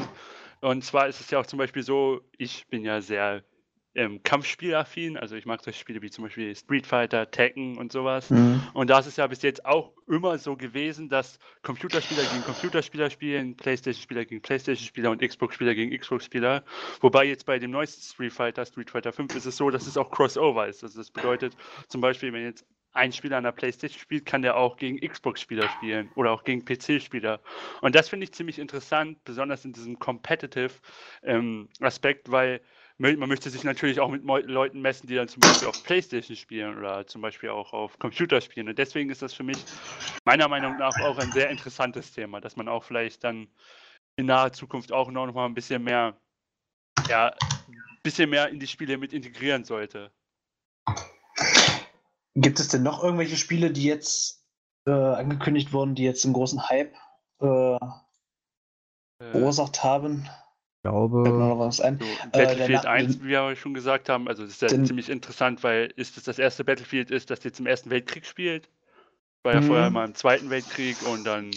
Und zwar ist es ja auch zum Beispiel so, ich bin ja sehr ähm, Kampfspielaffin, also ich mag solche Spiele wie zum Beispiel Street Fighter, Tekken und sowas. Mhm. Und da ist es ja bis jetzt auch immer so gewesen, dass Computerspieler gegen Computerspieler spielen, Playstation-Spieler gegen Playstation-Spieler und Xbox-Spieler gegen Xbox-Spieler. Wobei jetzt bei dem neuesten Street Fighter, Street Fighter 5, ist es so, dass es auch Crossover ist. Also das bedeutet zum Beispiel, wenn jetzt ein Spieler an der Playstation spielt, kann der auch gegen Xbox-Spieler spielen oder auch gegen PC-Spieler. Und das finde ich ziemlich interessant, besonders in diesem Competitive-Aspekt, weil mö- man möchte sich natürlich auch mit Leuten messen, die dann zum Beispiel auf Playstation spielen oder zum Beispiel auch auf Computer spielen. Und deswegen ist das für mich meiner Meinung nach auch ein sehr interessantes Thema, dass man auch vielleicht dann in naher Zukunft auch noch mal ein bisschen mehr, ja, bisschen mehr in die Spiele mit integrieren sollte. Gibt es denn noch irgendwelche Spiele, die jetzt äh, angekündigt wurden, die jetzt einen großen Hype äh, Äh, verursacht haben? Ich glaube, noch was ein? So, der Battlefield Na- 1, wie wir aber schon gesagt haben, also das ist ja Den- ziemlich interessant, weil ist es das erste Battlefield ist, das jetzt im Ersten Weltkrieg spielt. War ja Mhm. vorher mal im Zweiten Weltkrieg und dann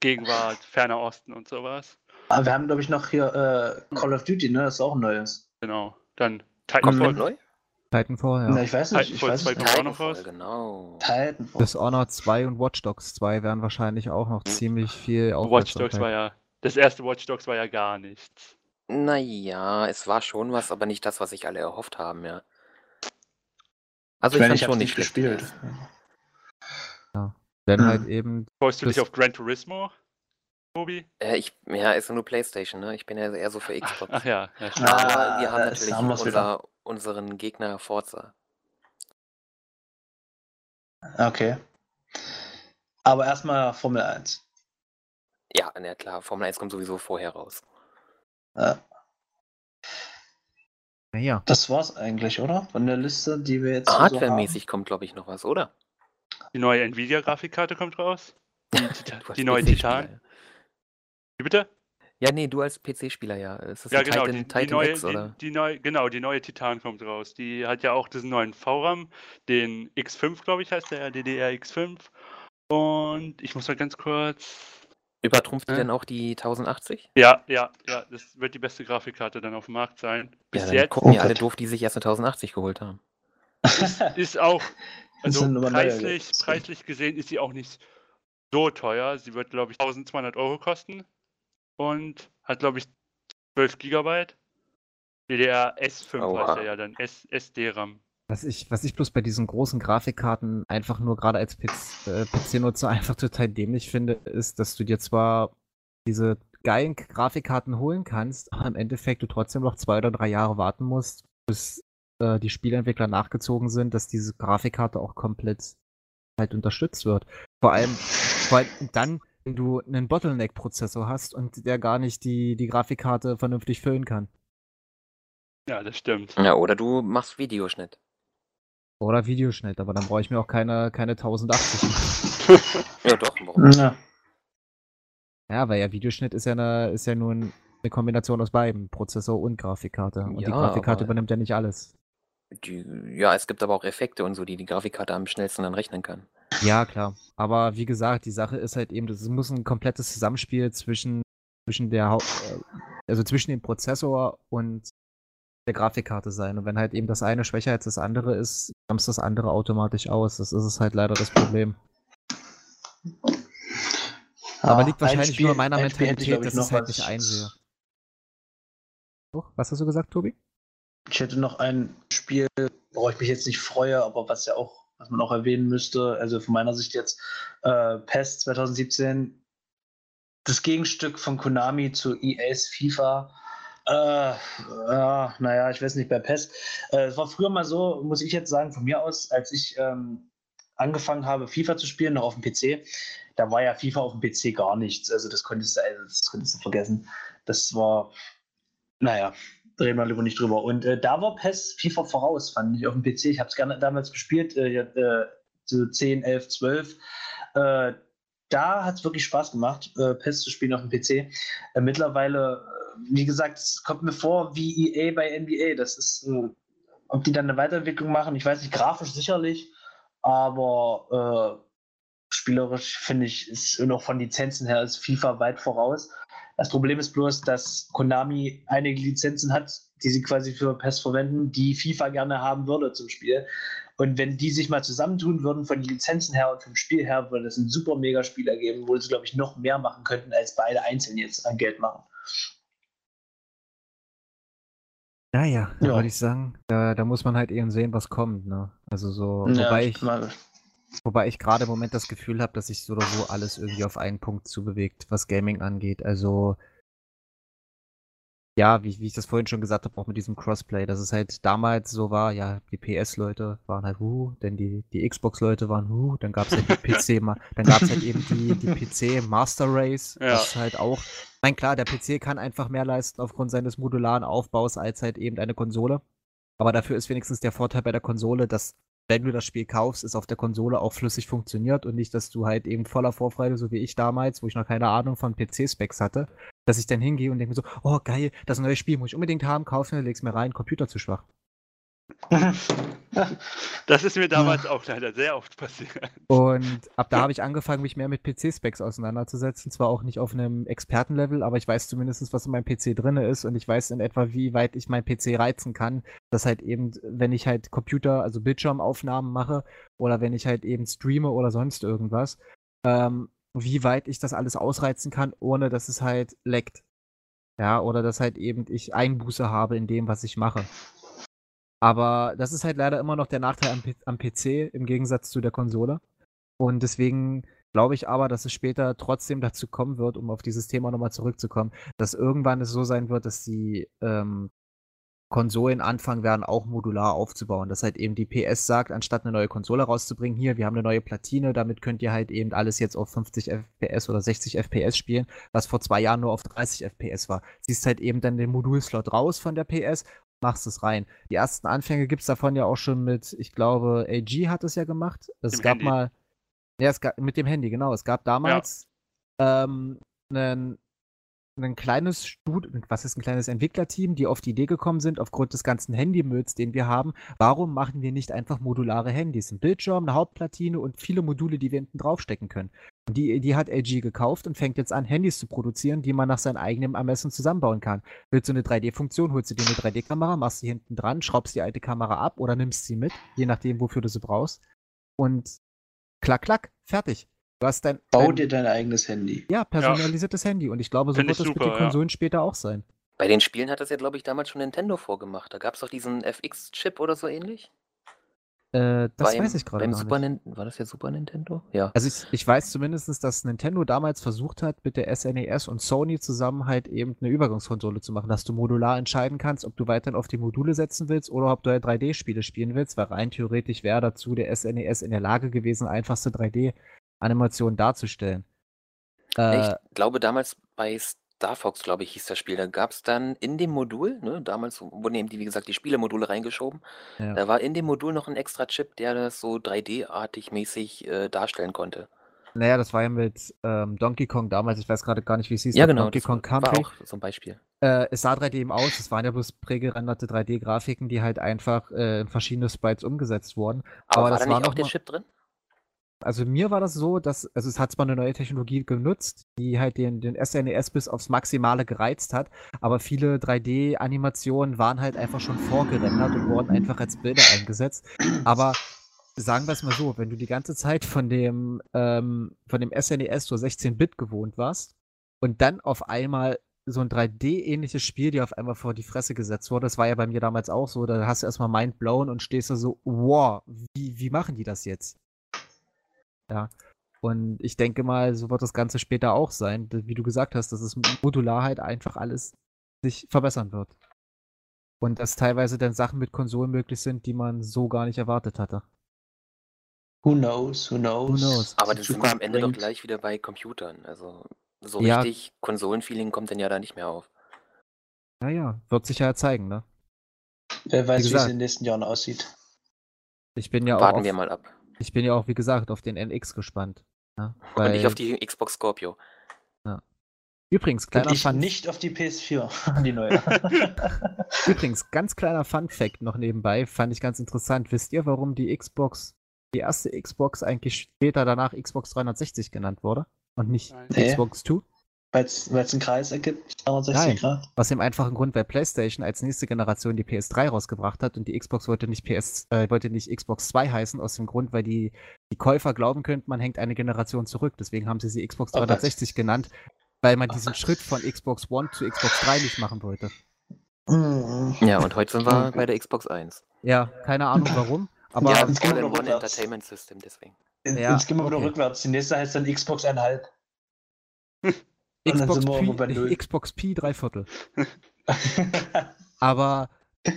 Gegenwart, Ferner Osten und sowas. Ah, wir haben, glaube ich, noch hier äh, Call of Duty, ne? Das ist auch ein neues. Genau. Dann Komplett Titanfall, neu? Titanfall, Na, ja. ich weiß nicht. Ich Titanfall weiß 2 nicht. kommt auch noch raus. genau. Titanfall. Dishonored 2 und Watch Dogs 2 werden wahrscheinlich auch noch ziemlich viel Watch Dogs war ja, das erste Watch Dogs war ja gar nichts. Naja, es war schon was, aber nicht das, was sich alle erhofft haben, ja. Also Ich ich fand ich schon habe nicht gespielt. Denn Mhm. halt eben, Freust du dich auf Gran Turismo, Tobi? Äh, ich, ja, ist ja nur Playstation, ne? Ich bin ja eher so für Ach, Xbox. ach ja, ja. Ah, Aber wir haben jetzt natürlich haben unser, unseren Gegner Forza. Okay. Aber erstmal Formel 1. Ja, na klar, Formel 1 kommt sowieso vorher raus. Äh, naja, das war's eigentlich, oder? Von der Liste, die wir jetzt so Hardware-mäßig kommt, glaube ich, noch was, oder? Die neue Nvidia-Grafikkarte kommt raus. Die, die neue Titan. Wie bitte? Ja, nee, du als PC-Spieler, ja. Ist das Ja, genau, Titan, die, die Titan neue, X, oder? Die, die neue, genau, die neue Titan kommt raus. Die hat ja auch diesen neuen VRAM, den X5, glaube ich, heißt der, DDR X5. Und ich muss mal ganz kurz. Übertrumpft die Äh? denn auch die 1080? Ja, ja, ja, das wird die beste Grafikkarte dann auf dem Markt sein. Bis Ja, dann jetzt gucken Oh ja alle doof, die sich erst eine 1080 geholt haben. ist auch, also preislich, preislich gesehen ist sie auch nicht so teuer. Sie wird, glaube ich, 1200 Euro kosten und hat, glaube ich, 12 Gigabyte. DDR S5 heißt Oha. er ja dann, S SD-RAM. Was ich, was ich bloß bei diesen großen Grafikkarten einfach nur gerade als PC-Nutzer einfach total dämlich finde, ist, dass du dir zwar diese geilen Grafikkarten holen kannst, aber im Endeffekt du trotzdem noch zwei oder drei Jahre warten musst, bis äh, die Spieleentwickler nachgezogen sind, dass diese Grafikkarte auch komplett halt unterstützt wird. Vor allem, vor allem dann, wenn du einen Bottleneck-Prozessor hast und der gar nicht die, die Grafikkarte vernünftig füllen kann. Ja, das stimmt. Ja, oder du machst Videoschnitt. Oder Videoschnitt, aber dann brauche ich mir auch keine, keine 1080. Ja, doch, warum? Ja. ja, weil ja Videoschnitt ist ja, eine, ist ja nun eine Kombination aus beiden, Prozessor und Grafikkarte. Und die Ja, Grafikkarte aber- übernimmt ja nicht alles. Die, ja, es gibt aber auch Effekte und so, die die Grafikkarte am schnellsten dann rechnen kann. Ja, klar. Aber wie gesagt, die Sache ist halt eben, das muss ein komplettes Zusammenspiel zwischen, zwischen der Hau äh, also zwischen dem Prozessor und der Grafikkarte sein. Und wenn halt eben das eine schwächer als das andere ist, bremst das andere automatisch aus. Das ist es halt leider das Problem. Aber Ja, liegt ein wahrscheinlich Spiel- nur an meiner Mentalität, ich, dass ich es halt nicht einsehe. Oh, was hast du gesagt, Tobi? Ich hätte noch ein Spiel, worauf ich mich jetzt nicht freue, aber was ja auch, was man auch erwähnen müsste, also von meiner Sicht jetzt, äh, PES 2017, das Gegenstück von Konami zu EAs FIFA. Äh, ja, naja, ich weiß nicht, bei PES. Äh, es war früher mal so, muss ich jetzt sagen, von mir aus, als ich ähm, angefangen habe, FIFA zu spielen, noch auf dem PC, da war ja FIFA auf dem PC gar nichts. Also das konntest du, also das konntest du vergessen. Das war, naja, reden wir lieber nicht drüber. Und äh, da war PES FIFA voraus, fand ich auf dem PC. Ich habe es gerne damals gespielt, äh, äh, so 10, 11, 12. Äh, da hat es wirklich Spaß gemacht, äh, PES zu spielen auf dem PC. Äh, mittlerweile, äh, wie gesagt, es kommt mir vor wie EA bei NBA. Das ist, äh, ob die dann eine Weiterentwicklung machen, ich weiß nicht, grafisch sicherlich, aber spielerisch finde ich, ist noch von Lizenzen her ist FIFA weit voraus. Das Problem ist bloß, dass Konami einige Lizenzen hat, die sie quasi für PES verwenden, die FIFA gerne haben würde zum Spiel. Und wenn die sich mal zusammentun würden von den Lizenzen her und vom Spiel her, würde es ein super mega Spiel ergeben, wo sie, glaube ich, noch mehr machen könnten, als beide einzeln jetzt an Geld machen. Naja, Ja. würde ich sagen, da, da muss man halt eben sehen, was kommt. Ne? Also so, wobei ich, mal, Wobei ich gerade im Moment das Gefühl habe, dass sich so oder so alles irgendwie auf einen Punkt zubewegt, was Gaming angeht. Also, ja, wie, wie ich das vorhin schon gesagt habe, auch mit diesem Crossplay, dass es halt damals so war, ja, die PS-Leute waren halt huh, denn die, die Xbox-Leute waren huh, dann gab es halt die PC, dann gab es halt eben die, die PC Master Race, Ja. das ist halt auch, mein klar, der PC kann einfach mehr leisten aufgrund seines modularen Aufbaus als halt eben eine Konsole. Aber dafür ist wenigstens der Vorteil bei der Konsole, dass wenn du das Spiel kaufst, es auf der Konsole auch flüssig funktioniert und nicht, dass du halt eben voller Vorfreude, so wie ich damals, wo ich noch keine Ahnung von PC-Specs hatte, dass ich dann hingehe und denke mir so, oh geil, das neue Spiel muss ich unbedingt haben, kauf mir, leg's mir rein, Computer zu schwach. Das ist mir damals auch leider sehr oft passiert. Und ab da habe ich angefangen, mich mehr mit PC-Specs auseinanderzusetzen. Zwar auch nicht auf einem Expertenlevel, aber ich weiß zumindest, was in meinem PC drin ist und ich weiß in etwa, wie weit ich meinen PC reizen kann. Dass halt eben, wenn ich halt Computer, also Bildschirmaufnahmen mache oder wenn ich halt eben streame oder sonst irgendwas, ähm, wie weit ich das alles ausreizen kann, ohne dass es halt leckt. Ja, oder dass halt eben ich Einbuße habe in dem, was ich mache. Aber das ist halt leider immer noch der Nachteil am, P am PC im Gegensatz zu der Konsole. Und deswegen glaube ich aber, dass es später trotzdem dazu kommen wird, um auf dieses Thema nochmal zurückzukommen, dass irgendwann es so sein wird, dass die ähm, Konsolen anfangen werden, auch modular aufzubauen. Dass halt eben die PS sagt, anstatt eine neue Konsole rauszubringen, hier, wir haben eine neue Platine, damit könnt ihr halt eben alles jetzt auf 50 FPS oder 60 FPS spielen, was vor zwei Jahren nur auf 30 FPS war. Siehst halt eben dann den Modulslot raus von der PS, machst es rein. Die ersten Anfänge gibt es davon ja auch schon mit, ich glaube, LG hat es ja gemacht. Es Dem gab Handy. mal, ja, es gab, mit dem Handy, genau. Es gab damals ähm, einen ein kleines Stud was ist ein kleines Entwicklerteam, die auf die Idee gekommen sind, aufgrund des ganzen Handymülls, den wir haben, warum machen wir nicht einfach modulare Handys? Ein Bildschirm, eine Hauptplatine und viele Module, die wir hinten draufstecken können. Und die, die hat LG gekauft und fängt jetzt an, Handys zu produzieren, die man nach seinem eigenen Ermessen zusammenbauen kann. Willst du eine 3D-Funktion, holst du dir eine 3D-Kamera, machst sie hinten dran, schraubst die alte Kamera ab oder nimmst sie mit, je nachdem, wofür du sie brauchst. Und klack, klack, fertig. Du hast dein, Bau dein dir dein eigenes Handy. ja, personalisiertes Handy. Und ich glaube, so Find wird das mit super, den ja. Konsolen später auch sein. Bei den Spielen hat das ja, glaube ich, damals schon Nintendo vorgemacht. Da gab es doch diesen FX-Chip oder so ähnlich. Äh, das Beim- weiß ich gerade nicht. Nin- War das der Super Nintendo? Ja. Also ich, ich weiß zumindest, dass Nintendo damals versucht hat, mit der SNES und Sony zusammen halt eben eine Übergangskonsole zu machen, dass du modular entscheiden kannst, ob du weiterhin auf die Module setzen willst oder ob du halt 3D-Spiele spielen willst, weil rein theoretisch wäre dazu der SNES in der Lage gewesen, einfachste 3D-Animationen darzustellen. Äh, ich glaube, damals bei Star Fox, glaube ich, hieß das Spiel. Da gab es dann in dem Modul, ne, damals wurden eben die, wie gesagt, die Spielemodule reingeschoben. ja. Da war in dem Modul noch ein extra Chip, der das so 3D-artig mäßig äh, darstellen konnte. Naja, das war ja mit ähm, Donkey Kong damals, ich weiß gerade gar nicht, wie es hieß. Ja, genau. Donkey Das Kong war Country. auch so ein Beispiel. Äh, es sah 3D eben aus, es waren ja bloß prägerenderte 3D-Grafiken, die halt einfach äh, in verschiedene Sprites umgesetzt wurden. Aber, Aber war das da war nicht auch noch der Chip drin? Also mir war das so, dass, also es hat zwar eine neue Technologie genutzt, die halt den, den SNES bis aufs Maximale gereizt hat, aber viele 3D-Animationen waren halt einfach schon vorgerendert und wurden einfach als Bilder eingesetzt. Aber sagen wir es mal so, wenn du die ganze Zeit von dem, ähm, von dem SNES so 16-Bit gewohnt warst und dann auf einmal so ein 3D-ähnliches Spiel dir auf einmal vor die Fresse gesetzt wurde, das war ja bei mir damals auch so, da hast du erstmal mind blown und stehst da so, wow, wie, wie machen die das jetzt? Ja. Und ich denke mal, so wird das Ganze später auch sein, wie du gesagt hast, dass es modular halt einfach alles sich verbessern wird. Und dass teilweise dann Sachen mit Konsolen möglich sind, die man so gar nicht erwartet hatte. Who knows, who knows. Who knows? Aber dann sind wir am Ende doch bringt. gleich wieder bei Computern. Also so Ja. richtig Konsolenfeeling kommt dann ja da nicht mehr auf. Naja, wird sich ja zeigen, ne? Wer weiß, Wie wie, es in den nächsten Jahren aussieht. Ich bin ja auch Warten wir mal ab. Ich bin ja auch, wie gesagt, auf den NX gespannt. Ja? Und ich Weil- auf die Xbox Scorpio. Übrigens, Und kleiner ich Fun, nicht auf die PS4, die neue. übrigens, ganz kleiner Fun Fact noch nebenbei, fand ich ganz interessant. Wisst ihr, warum die Xbox, die erste Xbox eigentlich später danach Xbox 360 genannt wurde? Und nicht Nein. Nee. Xbox 2? Weil es einen Kreis ergibt, 360 Nein. Grad. Aus dem einfachen Grund, weil PlayStation als nächste Generation die PS3 rausgebracht hat und die Xbox wollte nicht PS, äh, wollte nicht Xbox 2 heißen, aus dem Grund, weil die, die Käufer glauben könnten, man hängt eine Generation zurück. Deswegen haben sie sie Xbox Oh Gott. 360 genannt, weil man Oh diesen Gott. Schritt von Xbox One zu Xbox 3 nicht machen wollte. Mhm. Ja, und heute sind wir bei der Xbox 1. Ja, keine Ahnung warum, aber Ja, jetzt gehen wir rückwärts. Entertainment System, deswegen. Jetzt Ja, jetzt gehen wir wieder okay. rückwärts. Die nächste heißt dann Xbox 1,5. Xbox sind wir irgendwo bei P, null. Xbox P drei Viertel. Aber,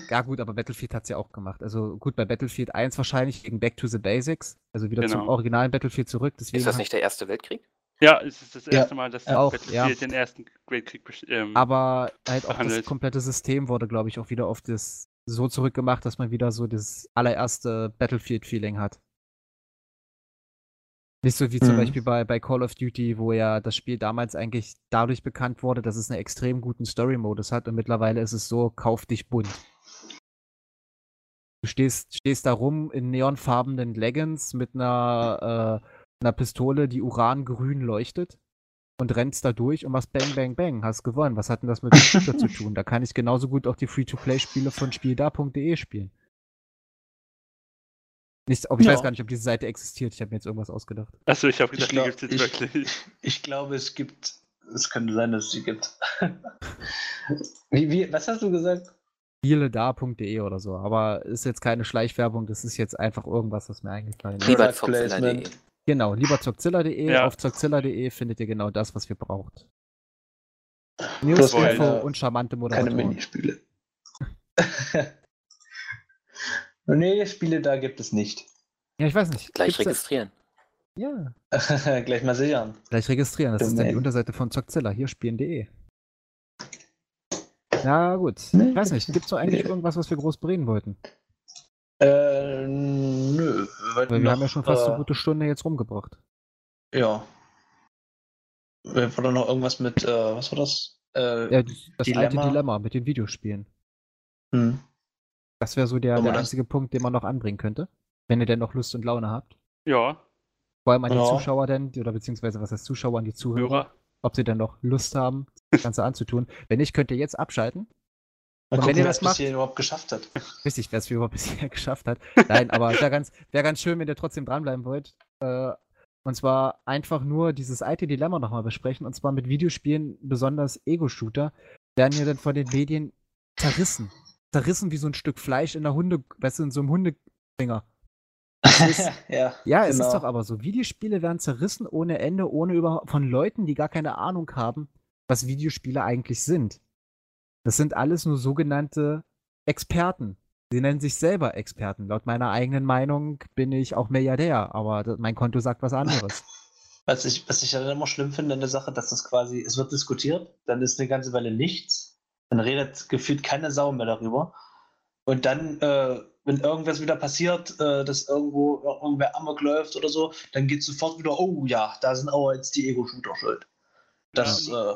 ja gut, aber Battlefield hat es ja auch gemacht. Also gut, bei Battlefield 1 wahrscheinlich gegen Back to the Basics, also wieder zum Genau. originalen Battlefield zurück. Deswegen Ist das nicht der Erste Weltkrieg? Ja, es ist das Ja, erste Mal, dass auch, Battlefield ja. den ersten Weltkrieg ähm, Aber halt auch das behandelt. komplette System wurde, glaube ich, auch wieder auf das so zurückgemacht, dass man wieder so das allererste Battlefield-Feeling hat. Nicht so wie zum Mhm. Beispiel bei, bei Call of Duty, wo ja das Spiel damals eigentlich dadurch bekannt wurde, dass es einen extrem guten Story-Modus hat und mittlerweile ist es so, kauf dich bunt. Du stehst, stehst da rum in neonfarbenen Leggings mit einer, äh, einer Pistole, die urangrün leuchtet und rennst da durch und machst Bang, Bang, Bang, hast gewonnen. Was hat denn das mit dem Shooter zu tun? Da kann ich genauso gut auch die Free-to-Play-Spiele von spielda.de spielen. Nicht, ob ich Ja. weiß gar nicht, ob diese Seite existiert. Ich habe mir jetzt irgendwas ausgedacht. Achso, ich habe Ich gedacht, die glaub- gibt es jetzt ich- wirklich. Ich glaube, es gibt. Es könnte sein, dass es sie gibt. wie, wie, was hast du gesagt? Spieleda.de oder so. Aber ist jetzt keine Schleichwerbung, das ist jetzt einfach irgendwas, was mir eingefallen ist. Lieber zockzilla.de. Genau, lieber zockzilla.de. Ja. Auf zockzilla.de findet ihr genau das, was ihr braucht. News, keine- Info und charmante Keine Moderatoren. Minispiele. nee, Spiele da gibt es nicht. Ja, ich weiß nicht. Gleich Gibt's da- registrieren. Ja, Gleich mal sichern. gleich registrieren. Das ist dann die Domain. Unterseite von zockzilla. Hier spielen.de. Ja, gut. Nee. Ich weiß nicht. Gibt es noch eigentlich irgendwas, was wir groß bereden wollten? Äh, nö. Weil wir noch, haben ja schon fast äh, eine gute Stunde jetzt rumgebracht. Ja. Äh, War da noch irgendwas mit, äh, was war das? Äh, Ja, das das alte Dilemma. Dilemma mit den Videospielen. hm. Das wäre so der, der das- einzige Punkt, den man noch anbringen könnte. Wenn ihr denn noch Lust und Laune habt. Ja, Vor allem an die Ja. Zuschauer denn, oder beziehungsweise was heißt Zuschauer, an die Zuhörer, Hörer. ob sie denn noch Lust haben, das Ganze anzutun. Wenn nicht, könnt ihr jetzt abschalten. Mal Und gucken, wenn ihr wer das macht- hierhin überhaupt geschafft hat. Richtig, wer es überhaupt bisher geschafft hat. Nein, aber wäre ganz, wär ganz schön, wenn ihr trotzdem dranbleiben wollt. Äh, und zwar einfach nur dieses alte Dilemma nochmal besprechen. Und zwar mit Videospielen, besonders Ego-Shooter, werden ja dann von den Medien zerrissen. Zerrissen wie so ein Stück Fleisch in der Hunde, weißt du, in so einem Hundefinger. ist, ja, ja, es ist genau. doch aber so. Videospiele werden zerrissen ohne Ende, ohne überhaupt von Leuten, die gar keine Ahnung haben, was Videospiele eigentlich sind. Das sind alles nur sogenannte Experten. Sie nennen sich selber Experten. Laut meiner eigenen Meinung bin ich auch Milliardär, aber mein Konto sagt was anderes. Was ich, was ich dann immer schlimm finde an der Sache, dass das quasi, es wird diskutiert, dann ist eine ganze Weile nichts, dann redet gefühlt keine Sau mehr darüber. Und dann, äh, wenn irgendwas wieder passiert, äh, dass irgendwo irgendwer Amok läuft oder so, dann geht sofort wieder, oh ja, da sind aber jetzt die Ego-Shooter schuld. Das, äh,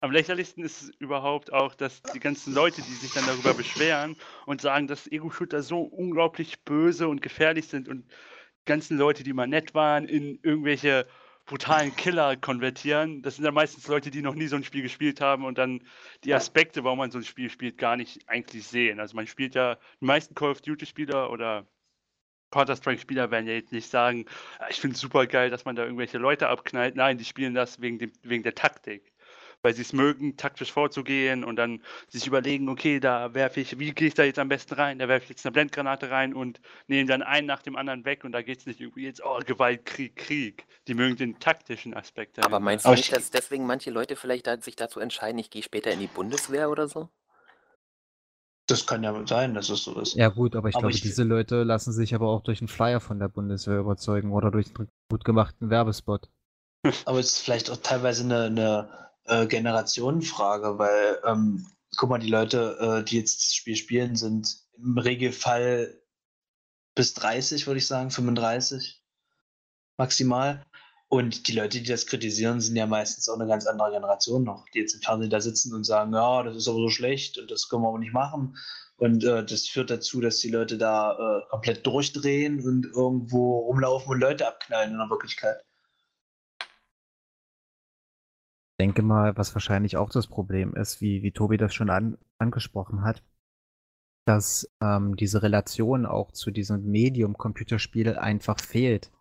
Am lächerlichsten ist es überhaupt auch, dass die ganzen Leute, die sich dann darüber beschweren und sagen, dass Ego-Shooter so unglaublich böse und gefährlich sind und die ganzen Leute, die mal nett waren, in irgendwelche brutalen Killer konvertieren. Das sind dann meistens Leute, die noch nie so ein Spiel gespielt haben und dann die Aspekte, warum man so ein Spiel spielt, gar nicht eigentlich sehen. Also man spielt ja, die meisten Call of Duty-Spieler oder Counter-Strike-Spieler werden ja jetzt nicht sagen, "Ah, ich finde es super geil, dass man da irgendwelche Leute abknallt. Nein, die spielen das wegen, dem, wegen der Taktik. Weil sie es mögen, taktisch vorzugehen und dann sich überlegen, okay, da werfe ich, wie gehe ich da jetzt am besten rein? Da werfe ich jetzt eine Blendgranate rein und nehme dann einen nach dem anderen weg und da geht es nicht irgendwie jetzt, oh, Gewalt, Krieg, Krieg. Die mögen den taktischen Aspekt. Aber meinst du Aber nicht, ich- dass deswegen manche Leute vielleicht da, sich dazu entscheiden, ich gehe später in die Bundeswehr oder so? das kann ja sein, dass es so ist. Ja gut, aber ich Aber glaube, ich- diese Leute lassen sich aber auch durch einen Flyer von der Bundeswehr überzeugen oder durch einen gut gemachten Werbespot. Aber es ist vielleicht auch teilweise eine, eine äh, Generationenfrage, weil, ähm, guck mal, die Leute, äh, die jetzt das Spiel spielen, sind im Regelfall bis 30, würde ich sagen, 35 maximal. Und die Leute, die das kritisieren, sind ja meistens auch eine ganz andere Generation noch, die jetzt im Fernsehen da sitzen und sagen, ja, das ist aber so schlecht und das können wir aber nicht machen. Und äh, das führt dazu, dass die Leute da äh, komplett durchdrehen und irgendwo rumlaufen und Leute abknallen in der Wirklichkeit. Denke mal, was wahrscheinlich auch das Problem ist, wie, wie Tobi das schon an, angesprochen hat, dass ähm, diese Relation auch zu diesem Medium Computerspiel einfach fehlt.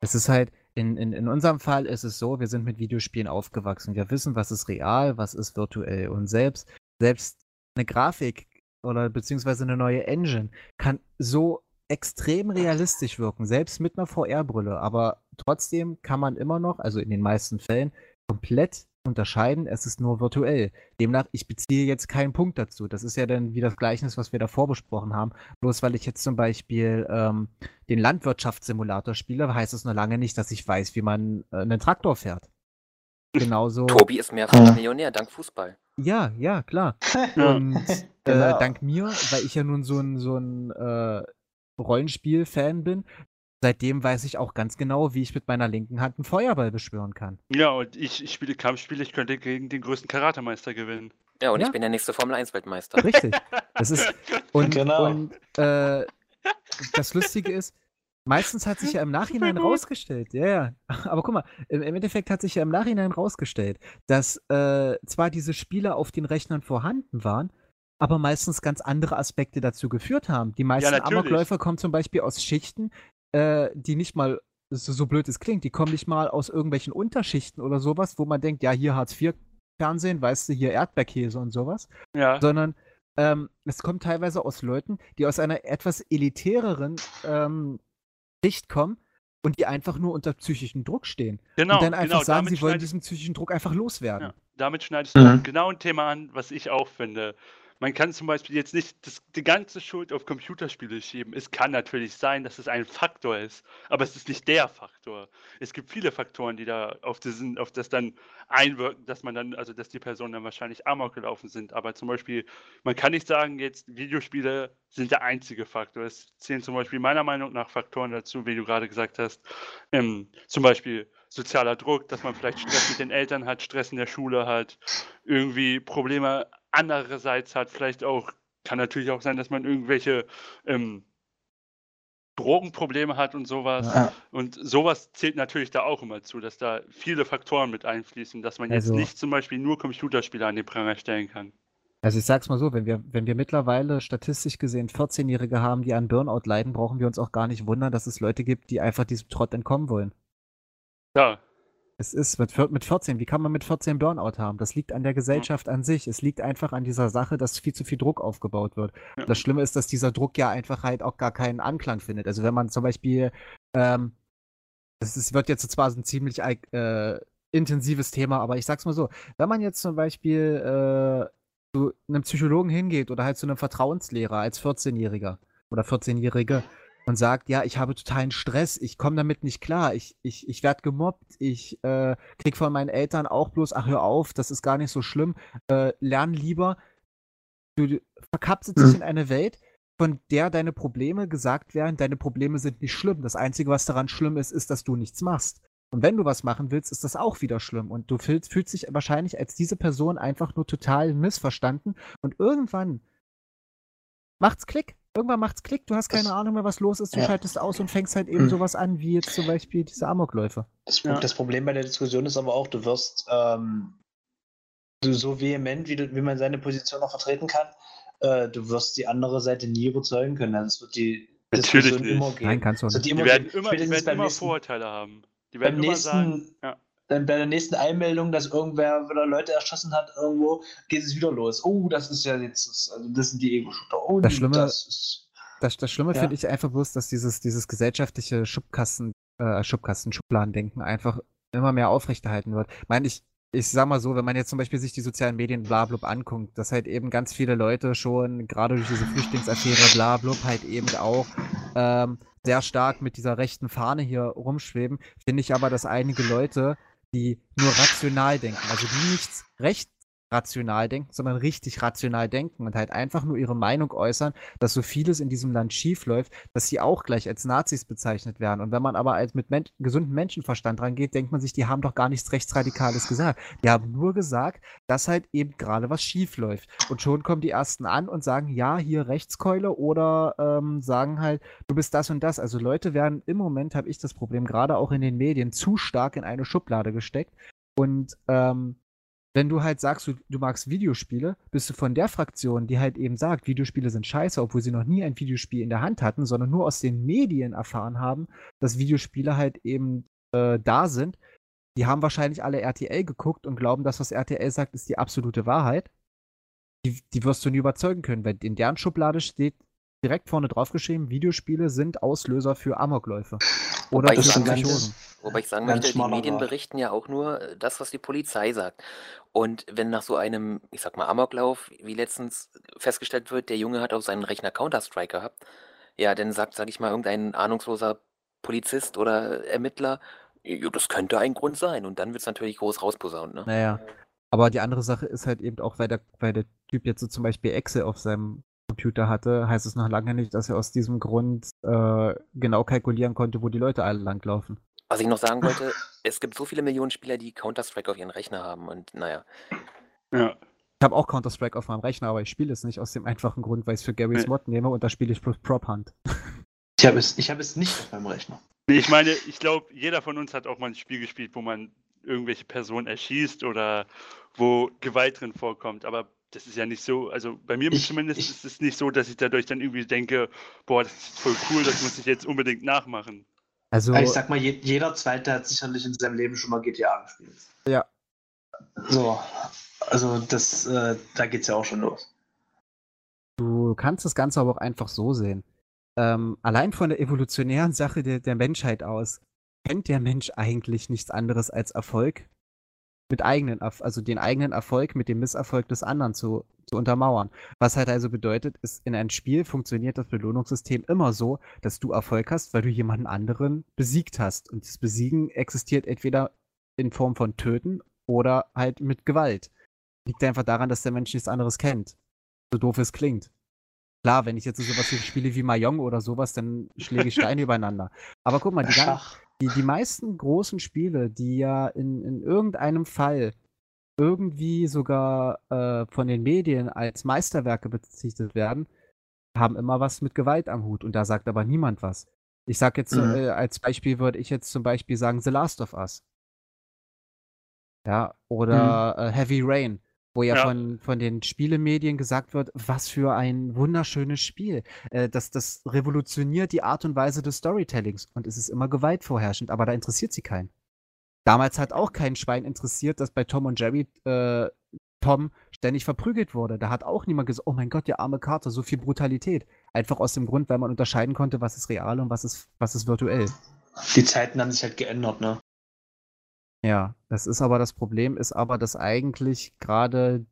Es ist halt, in, in, in unserem Fall ist es so, wir sind mit Videospielen aufgewachsen. Wir wissen, was ist real, was ist virtuell. Und selbst, selbst eine Grafik oder beziehungsweise eine neue Engine kann so extrem realistisch wirken, selbst mit einer VR-Brille. Aber trotzdem kann man immer noch, also in den meisten Fällen, komplett unterscheiden, es ist nur virtuell. Demnach, ich beziehe jetzt keinen Punkt dazu. Das ist ja dann wie das Gleichnis, was wir davor besprochen haben. Bloß weil ich jetzt zum Beispiel ähm, den Landwirtschaftssimulator spiele, heißt es noch lange nicht, dass ich weiß, wie man äh, einen Traktor fährt. Genauso. Tobi ist mehrfacher Millionär dank Fußball. Ja, ja, klar. Und Genau. äh, dank mir, weil ich ja nun so ein, so ein äh, Rollenspiel-Fan bin, seitdem weiß ich auch ganz genau, wie ich mit meiner linken Hand einen Feuerball beschwören kann. Ja, und ich, ich spiele Kampfspiele, ich könnte gegen den größten Karatemeister gewinnen. Ja, und Ja. ich bin der nächste Formel 1 Weltmeister. Richtig. Das ist. Und, Genau. und äh, das Lustige ist, meistens hat sich ja im Nachhinein rausgestellt, ja, ja. Aber guck mal, im, im Endeffekt hat sich ja im Nachhinein rausgestellt, dass äh, zwar diese Spiele auf den Rechnern vorhanden waren, aber meistens ganz andere Aspekte dazu geführt haben. Die meisten natürlich. Amokläufer kommen zum Beispiel aus Schichten, äh, die nicht mal, so, so blöd es klingt, die kommen nicht mal aus irgendwelchen Unterschichten oder sowas, wo man denkt, ja, hier Hartz IV Fernsehen, weißt du, hier Erdbeerkäse und sowas Ja. sondern ähm, es kommt teilweise aus Leuten, die aus einer etwas elitäreren ähm, Sicht kommen und die einfach nur unter psychischen Druck stehen. Genau, und dann einfach genau, sagen, sie wollen diesen psychischen Druck einfach loswerden. Ja, damit schneidest du Mhm. genau ein Thema an, was ich auch finde. Man kann zum Beispiel jetzt nicht das, die ganze Schuld auf Computerspiele schieben. Es kann natürlich sein, dass es ein Faktor ist, aber es ist nicht der Faktor. Es gibt viele Faktoren, die da auf, diesen, auf das dann einwirken, dass man dann, also dass die Personen dann wahrscheinlich amok gelaufen sind. Aber zum Beispiel, man kann nicht sagen, jetzt Videospiele sind der einzige Faktor. Es zählen zum Beispiel meiner Meinung nach Faktoren dazu, wie du gerade gesagt hast. Ähm, zum Beispiel sozialer Druck, dass man vielleicht Stress mit den Eltern hat, Stress in der Schule hat, irgendwie Probleme andererseits hat, vielleicht auch, kann natürlich auch sein, dass man irgendwelche ähm, Drogenprobleme hat und sowas. Ja. Und sowas zählt natürlich da auch immer zu, dass da viele Faktoren mit einfließen, dass man jetzt Also- nicht zum Beispiel nur Computerspiele an den Pranger stellen kann. Also ich sag's mal so, wenn wir, wenn wir mittlerweile statistisch gesehen 14-Jährige haben, die an Burnout leiden, brauchen wir uns auch gar nicht wundern, dass es Leute gibt, die einfach diesem Trott entkommen wollen. Ja, Es ist mit, mit 14, wie kann man mit 14 Burnout haben? Das liegt an der Gesellschaft an sich. Es liegt einfach an dieser Sache, dass viel zu viel Druck aufgebaut wird. Ja. Das Schlimme ist, dass dieser Druck ja einfach halt auch gar keinen Anklang findet. Also wenn man zum Beispiel, ähm, das ist, wird jetzt zwar so ein ziemlich äh, intensives Thema, aber ich sag's mal so, wenn man jetzt zum Beispiel äh, zu einem Psychologen hingeht oder halt zu einem Vertrauenslehrer als 14-Jähriger oder 14-Jährige und sagt, ja, ich habe totalen Stress, ich komme damit nicht klar, ich, ich, ich werde gemobbt, ich äh, krieg von meinen Eltern auch bloß, ach hör auf, das ist gar nicht so schlimm, äh, lern lieber. Du verkapselst dich Mhm. in eine Welt, von der deine Probleme gesagt werden, deine Probleme sind nicht schlimm. Das Einzige, was daran schlimm ist, ist, dass du nichts machst. Und wenn du was machen willst, ist das auch wieder schlimm. Und du fühlst, fühlst dich wahrscheinlich als diese Person einfach nur total missverstanden. Und irgendwann macht's Klick. Irgendwann macht's Klick. Du hast keine Das- Ahnung mehr, was los ist. Du Ja. schaltest aus und fängst halt eben Mhm. sowas an, wie jetzt zum Beispiel diese Amokläufe. Das, Ja. das Problem bei der Diskussion ist aber auch, du wirst ähm, du so vehement, wie, du, wie man seine Position auch vertreten kann, äh, du wirst die andere Seite nie überzeugen können. Also es wird die Natürlich Diskussion nicht. immer geben. Nein, kannst du nicht. Die immer werden geben. immer, die werden beim immer nächsten- Vorurteile haben. Die beim werden immer sagen, nächsten, ja. Dann bei der nächsten Einmeldung, dass irgendwer wieder Leute erschossen hat irgendwo, geht es wieder los. Oh, das ist ja jetzt, das, also das sind die Ego-Shooter. Oh, Das Schlimme- das ist, Das, das Schlimme Ja. finde ich einfach bloß, dass dieses, dieses gesellschaftliche Schubkasten, äh, Schubkasten, Schubladendenken einfach immer mehr aufrechterhalten wird. Ich meine, ich, ich sag mal so, wenn man jetzt zum Beispiel sich die sozialen Medien blablub anguckt, dass halt eben ganz viele Leute schon, gerade durch diese Flüchtlingsaffäre blablub, halt eben auch ähm, sehr stark mit dieser rechten Fahne hier rumschweben, finde ich aber, dass einige Leute, die nur rational denken, also die nichts recht rational denken, sondern richtig rational denken und halt einfach nur ihre Meinung äußern, dass so vieles in diesem Land schief läuft, dass sie auch gleich als Nazis bezeichnet werden. Und wenn man aber als mit men gesundem Menschenverstand rangeht, denkt man sich, die haben doch gar nichts Rechtsradikales gesagt. Die haben nur gesagt, dass halt eben gerade was schief läuft. Und schon kommen die ersten an und sagen, ja, hier Rechtskeule oder ähm, sagen halt, du bist das und das. Also Leute werden im Moment, habe ich das Problem, gerade auch in den Medien, zu stark in eine Schublade gesteckt. Und ähm, wenn du halt sagst, du, du magst Videospiele, bist du von der Fraktion, die halt eben sagt, Videospiele sind scheiße, obwohl sie noch nie ein Videospiel in der Hand hatten, sondern nur aus den Medien erfahren haben, dass Videospiele halt eben äh, da sind. Die haben wahrscheinlich alle RTL geguckt und glauben, dass was RTL sagt, ist die absolute Wahrheit. Die, die wirst du nie überzeugen können, weil in deren Schublade steht direkt vorne drauf geschrieben, Videospiele sind Auslöser für Amokläufe. Oder Wobei ich sagen möchte-. Wobei ich sagen möchte, die Medien Grad. berichten ja auch nur das, was die Polizei sagt. Und wenn nach so einem, ich sag mal, Amoklauf, wie letztens festgestellt wird, der Junge hat auf seinen Rechner Counter-Strike gehabt, ja, dann sagt, sag ich mal, irgendein ahnungsloser Polizist oder Ermittler, ja, das könnte ein Grund sein. Und dann wird es natürlich groß rausposaunt, ne? Naja. Aber die andere Sache ist halt eben auch, weil der, weil der Typ jetzt so zum Beispiel Excel auf seinem Computer hatte, heißt es noch lange nicht, dass er aus diesem Grund äh, genau kalkulieren konnte, wo die Leute alle langlaufen. Was ich noch sagen wollte, es gibt so viele Millionen Spieler, die Counter-Strike auf ihren Rechner haben. Und naja, Ja. Ich habe auch Counter-Strike auf meinem Rechner, aber ich spiele es nicht aus dem einfachen Grund, weil ich es für Garys Nee. Mod nehme und da spiele ich bloß Prop Hunt. ich habe es, ich habe es nicht auf meinem Rechner. Nee, Ich meine, ich glaube, jeder von uns hat auch mal ein Spiel gespielt, wo man irgendwelche Personen erschießt oder wo Gewalt drin vorkommt. Aber das ist ja nicht so, also bei mir Ich- zumindest ich- ist es nicht so, dass ich dadurch dann irgendwie denke, boah, das ist voll cool, das muss ich jetzt unbedingt nachmachen. Also, Ich sag mal, je, jeder Zweite hat sicherlich in seinem Leben schon mal GTA gespielt. Ja. So, also das, äh, da geht's ja auch schon los. du kannst das Ganze aber auch einfach so sehen. Ähm, allein von der evolutionären Sache der, der Menschheit aus, kennt der Mensch eigentlich nichts anderes als Erfolg mit eigenen, also den eigenen Erfolg mit dem Misserfolg des anderen zu, zu untermauern. Was halt also bedeutet, ist, in einem Spiel funktioniert das Belohnungssystem immer so, dass du Erfolg hast, weil du jemanden anderen besiegt hast. Und das Besiegen existiert entweder in Form von Töten oder halt mit Gewalt. Liegt einfach daran, dass der Mensch nichts anderes kennt. So doof es klingt. Klar, wenn ich jetzt so sowas wie spiele wie Mahjong oder sowas, dann schläge ich Steine übereinander. Aber guck mal, die, gan- Schach. Die, die meisten großen Spiele, die ja in, in irgendeinem Fall irgendwie sogar äh, von den Medien als Meisterwerke betitelt werden, haben immer was mit Gewalt am Hut. Und da sagt aber niemand was. Ich sag jetzt, Mhm. äh, als Beispiel würde ich jetzt zum Beispiel sagen The Last of Us. Ja, oder äh, Heavy Rain, wo ja, Ja. Von, von den Spielemedien gesagt wird, was für ein wunderschönes Spiel. Äh, das, das revolutioniert die Art und Weise des Storytellings und es ist immer Gewalt vorherrschend, aber da interessiert sie keinen. damals hat auch kein Schwein interessiert, dass bei Tom und Jerry äh, Tom ständig verprügelt wurde. Da hat auch niemand gesagt, oh mein Gott, der arme Carter, so viel Brutalität. Einfach aus dem Grund, weil man unterscheiden konnte, was ist real und was ist, was ist virtuell. Die Zeiten haben sich halt geändert, ne? Ja, das ist aber das Problem, ist aber, dass eigentlich gerade,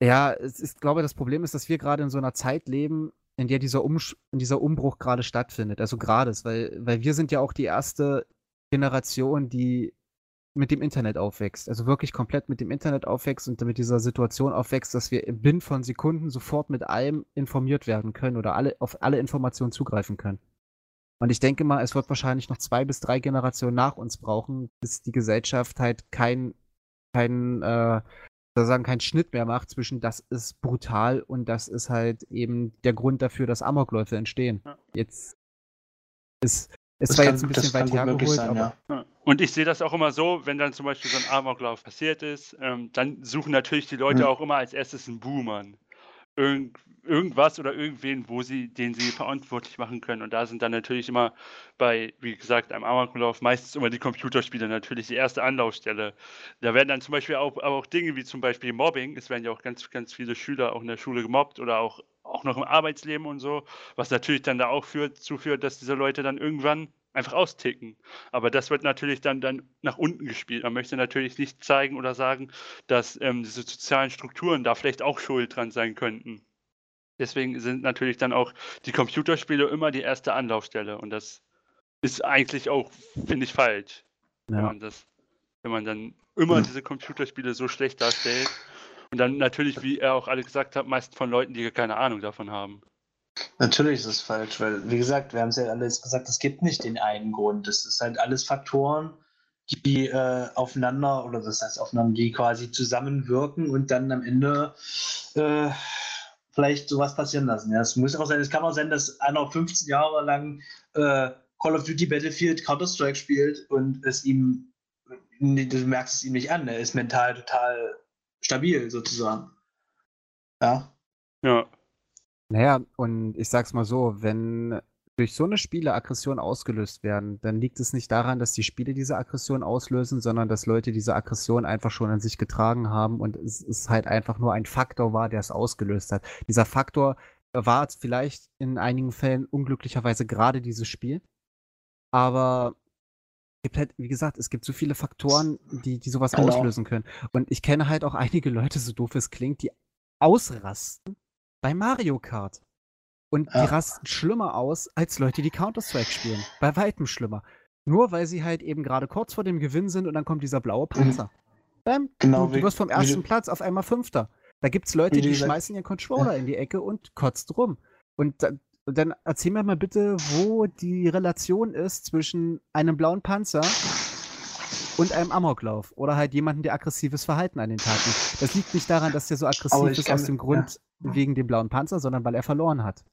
ja, ist, glaube das Problem ist, dass wir gerade in so einer Zeit leben, in der dieser, Umsch in dieser Umbruch gerade stattfindet. Also gerade, weil, weil wir sind ja auch die erste Generation, die mit dem Internet aufwächst. Also wirklich komplett mit dem Internet aufwächst und mit dieser Situation aufwächst, dass wir im Binnen von Sekunden sofort mit allem informiert werden können oder alle, auf alle Informationen zugreifen können. Und ich denke mal, es wird wahrscheinlich noch zwei bis drei Generationen nach uns brauchen, bis die Gesellschaft halt kein, kein, äh, sozusagen keinen Schnitt mehr macht zwischen das ist brutal und das ist halt eben der Grund dafür, dass Amokläufe entstehen. Ja. Jetzt ist es war jetzt ein bisschen weit hergeholt, sein, aber. Ja. Und ich sehe das auch immer so, wenn dann zum Beispiel so ein Amoklauf passiert ist, ähm, dann suchen natürlich die Leute mhm. auch immer als erstes einen Boomern. Irgend, irgendwas oder irgendwen, wo sie, den sie verantwortlich machen können. Und da sind dann natürlich immer bei, wie gesagt, einem Amoklauf meistens immer die Computerspiele natürlich die erste Anlaufstelle. Da werden dann zum Beispiel auch, aber auch Dinge wie zum Beispiel Mobbing. Es werden ja auch ganz, ganz viele Schüler auch in der Schule gemobbt oder auch auch noch im Arbeitsleben und so, was natürlich dann da auch führt, zuführt, dass diese Leute dann irgendwann einfach austicken. Aber das wird natürlich dann, dann nach unten gespielt. Man möchte natürlich nicht zeigen oder sagen, dass ähm, diese sozialen Strukturen da vielleicht auch schuld dran sein könnten. Deswegen sind natürlich dann auch die Computerspiele immer die erste Anlaufstelle. Und das ist eigentlich auch, finde ich, falsch. Ja. Wenn, man das, wenn man dann immer diese Computerspiele so schlecht darstellt und dann natürlich, wie er auch alle gesagt hat, meist von Leuten, die keine Ahnung davon haben. Natürlich ist es falsch, weil, wie gesagt, wir haben es ja alles gesagt, es gibt nicht den einen Grund. Es ist halt alles Faktoren, die äh, aufeinander, oder das heißt aufeinander, die quasi zusammenwirken und dann am Ende äh, vielleicht sowas passieren lassen. Ja, es muss auch sein, es kann auch sein, dass einer 15 Jahre lang äh, Call of Duty Battlefield Counter-Strike spielt und es ihm, du merkst es ihm nicht an, er ist mental total stabil sozusagen. Ja. Ja. Naja, und ich sag's mal so, wenn durch so eine Spiele Aggressionen ausgelöst werden, dann liegt es nicht daran, dass die Spiele diese Aggression auslösen, sondern dass Leute diese Aggression einfach schon an sich getragen haben und es ist halt einfach nur ein Faktor war, der es ausgelöst hat. Dieser Faktor war vielleicht in einigen Fällen unglücklicherweise gerade dieses Spiel, aber gibt halt, wie gesagt, es gibt so viele Faktoren, die, die sowas genau. auslösen können. Und ich kenne halt auch einige Leute, so doof es klingt, die ausrasten bei Mario Kart. Und die rasten schlimmer aus als Leute, die Counter-Strike spielen. Bei weitem schlimmer. Nur weil sie halt eben gerade kurz vor dem Gewinn sind und dann kommt dieser blaue mhm. Panzer. Bam, genau, du, du wirst vom ersten Platz auf einmal Fünfter. Da gibt es Leute, die schmeißen ihren Controller ja. in die Ecke und kotzt rum. Und da, dann erzähl mir mal bitte, wo die Relation ist zwischen einem blauen Panzer und einem Amoklauf oder halt jemanden, der aggressives Verhalten an den Tag legt. Das liegt nicht daran, dass der so aggressiv ist aus dem Grund ja. wegen dem blauen Panzer, sondern weil er verloren hat.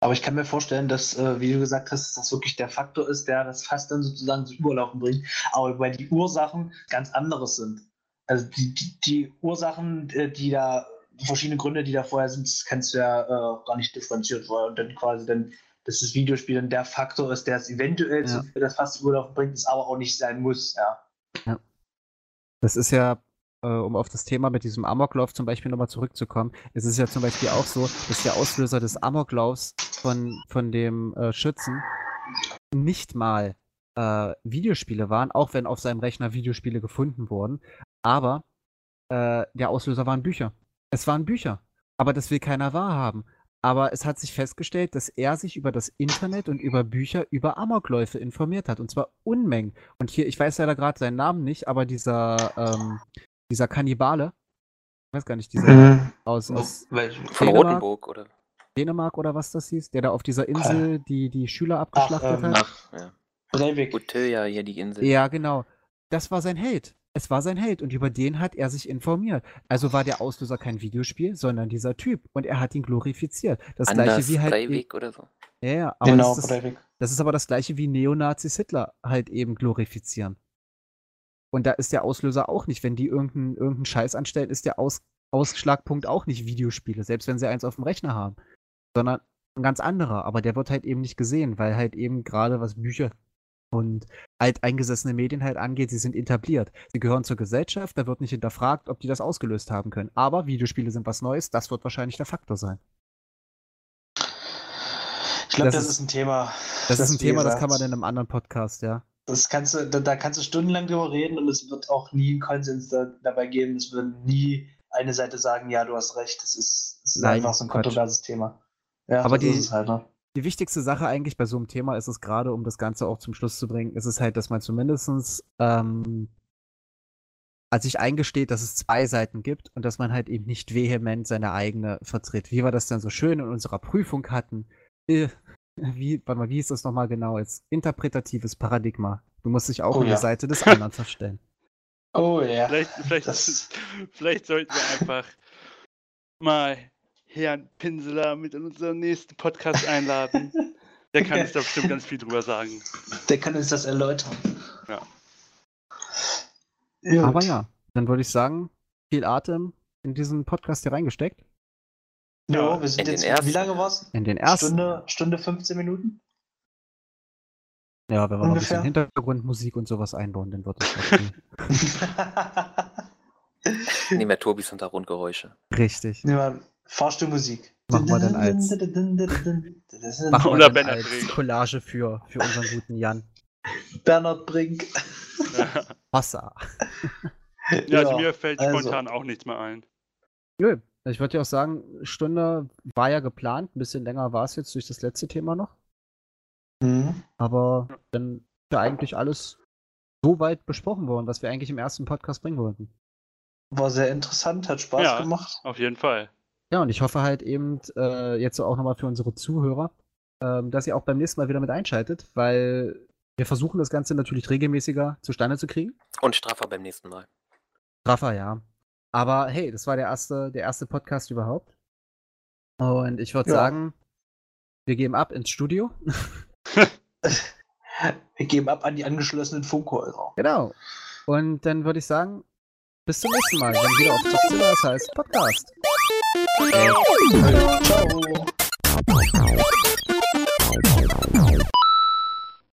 Aber ich kann mir vorstellen, dass, äh, wie du gesagt hast, das wirklich der Faktor ist, der das fast dann sozusagen zu Überlaufen bringt. Aber weil die Ursachen ganz anderes sind. Also die, die, die Ursachen, äh, die da, die verschiedenen Gründe, die da vorher sind, das kannst du ja äh, gar nicht differenziert vorher. Und dann quasi dann dass das Videospiel dann der Faktor ist, der es eventuell ja. zu das fast Urlaub bringt, es aber auch nicht sein muss, ja. ja. Das ist ja, äh, um auf das Thema mit diesem Amoklauf zum Beispiel nochmal zurückzukommen, es ist ja zum Beispiel auch so, dass der Auslöser des Amoklaufs von, von dem äh, Schützen nicht mal äh, Videospiele waren, auch wenn auf seinem Rechner Videospiele gefunden wurden, aber äh, der Auslöser waren Bücher. Es waren Bücher. Aber das will keiner wahrhaben. Aber es hat sich festgestellt, dass er sich über das Internet und über Bücher über Amokläufe informiert hat. Und zwar Unmengen. Und hier, ich weiß leider gerade seinen Namen nicht, aber dieser, ähm, dieser Kannibale, ich weiß gar nicht, dieser mhm. aus, aus Von Rotenburg, oder? Dänemark oder was das hieß, der da auf dieser Insel die, die Schüler abgeschlachtet ach, ähm, hat. Ach, ja. Breivik. ja, hier die Insel. Ja, genau. Das war sein Held. Es war sein Held und über den hat er sich informiert. Also war der Auslöser kein Videospiel, sondern dieser Typ und er hat ihn glorifiziert. Das Anders gleiche wie halt. Breivik oder so. Ja, ja, aber genau, das, ist, das ist aber das gleiche wie Neonazis Hitler halt eben glorifizieren. Und da ist der Auslöser auch nicht, wenn die irgendeinen irgendein Scheiß anstellen, ist der Aus, Ausschlagpunkt auch nicht Videospiele, selbst wenn sie eins auf dem Rechner haben. Sondern ein ganz anderer, aber der wird halt eben nicht gesehen, weil halt eben gerade was Bücher und alteingesessene Medien halt angeht, sie sind etabliert. Sie gehören zur Gesellschaft, da wird nicht hinterfragt, ob die das ausgelöst haben können. Aber Videospiele sind was Neues, das wird wahrscheinlich der Faktor sein. Ich glaube, Das das, ist- ein Thema. Das ist ein Thema, das gesagt, kann man in einem anderen Podcast, ja. Das kannst du, da, da kannst du stundenlang drüber reden und es wird auch nie einen Konsens da, dabei geben. Es wird nie eine Seite sagen, ja, du hast recht. Das ist, das ist Nein, einfach so ein kontroverses Thema. Ja, Aber die- halt. Ne? Die wichtigste Sache eigentlich bei so einem Thema ist es gerade, um das Ganze auch zum Schluss zu bringen, ist es halt, dass man zumindestens ähm, als sich eingesteht, dass es zwei Seiten gibt und dass man halt eben nicht vehement seine eigene vertritt. Wie wir das dann so schön in unserer Prüfung hatten. Äh, Wie, warte mal, wie ist das nochmal genau? Als interpretatives Paradigma. Du musst dich auch Oh an die ja. Seite des anderen verstellen. Oh ja. Vielleicht, vielleicht, Das- vielleicht sollten wir einfach mal Herrn Pinseler mit in unseren nächsten Podcast einladen. Der kann uns da bestimmt ganz viel drüber sagen. Der kann uns das erläutern. Ja. Gut. Aber ja, dann würde ich sagen, viel Atem in diesen Podcast hier reingesteckt. Jo, Ja, wir sind in jetzt, den ersten. wie lange war's? In den ersten. Stunde, Stunde 15 Minuten? Ja, wenn wir noch ein bisschen. Hintergrundmusik und sowas einbauen, dann wird das okay. Nehmen wir Tobis Hintergrundgeräusche. Richtig. Wir Fahrstuhlmusik. Machen wir dann als- Machen wir Oder dann Bernhard als Brink. Collage für, für unseren guten Jan. Bernhard Brink. Wasser. Ja, also Ja, mir fällt also. spontan auch nichts mehr ein. Nö. Ich würde ja auch sagen, Stunde war ja geplant, ein bisschen länger war es jetzt durch das letzte Thema noch. Mhm. Aber dann ist ja eigentlich alles so weit besprochen worden, was wir eigentlich im ersten Podcast bringen wollten. War sehr interessant, hat Spaß Ja. gemacht. Auf jeden Fall. Ja, und ich hoffe halt eben äh, jetzt so auch nochmal für unsere Zuhörer, ähm, dass ihr auch beim nächsten Mal wieder mit einschaltet, weil wir versuchen das Ganze natürlich regelmäßiger zustande zu kriegen. Und straffer beim nächsten Mal. Straffer, ja. Aber hey, das war der erste, der erste Podcast überhaupt. Und ich würde Ja. sagen, wir gehen ab ins Studio. Wir geben ab an die angeschlossenen Funkhäuser. Genau. Und dann würde ich sagen, bis zum nächsten Mal, wenn wieder auf Zugzimmer das heißt Podcast. Äh, Ciao.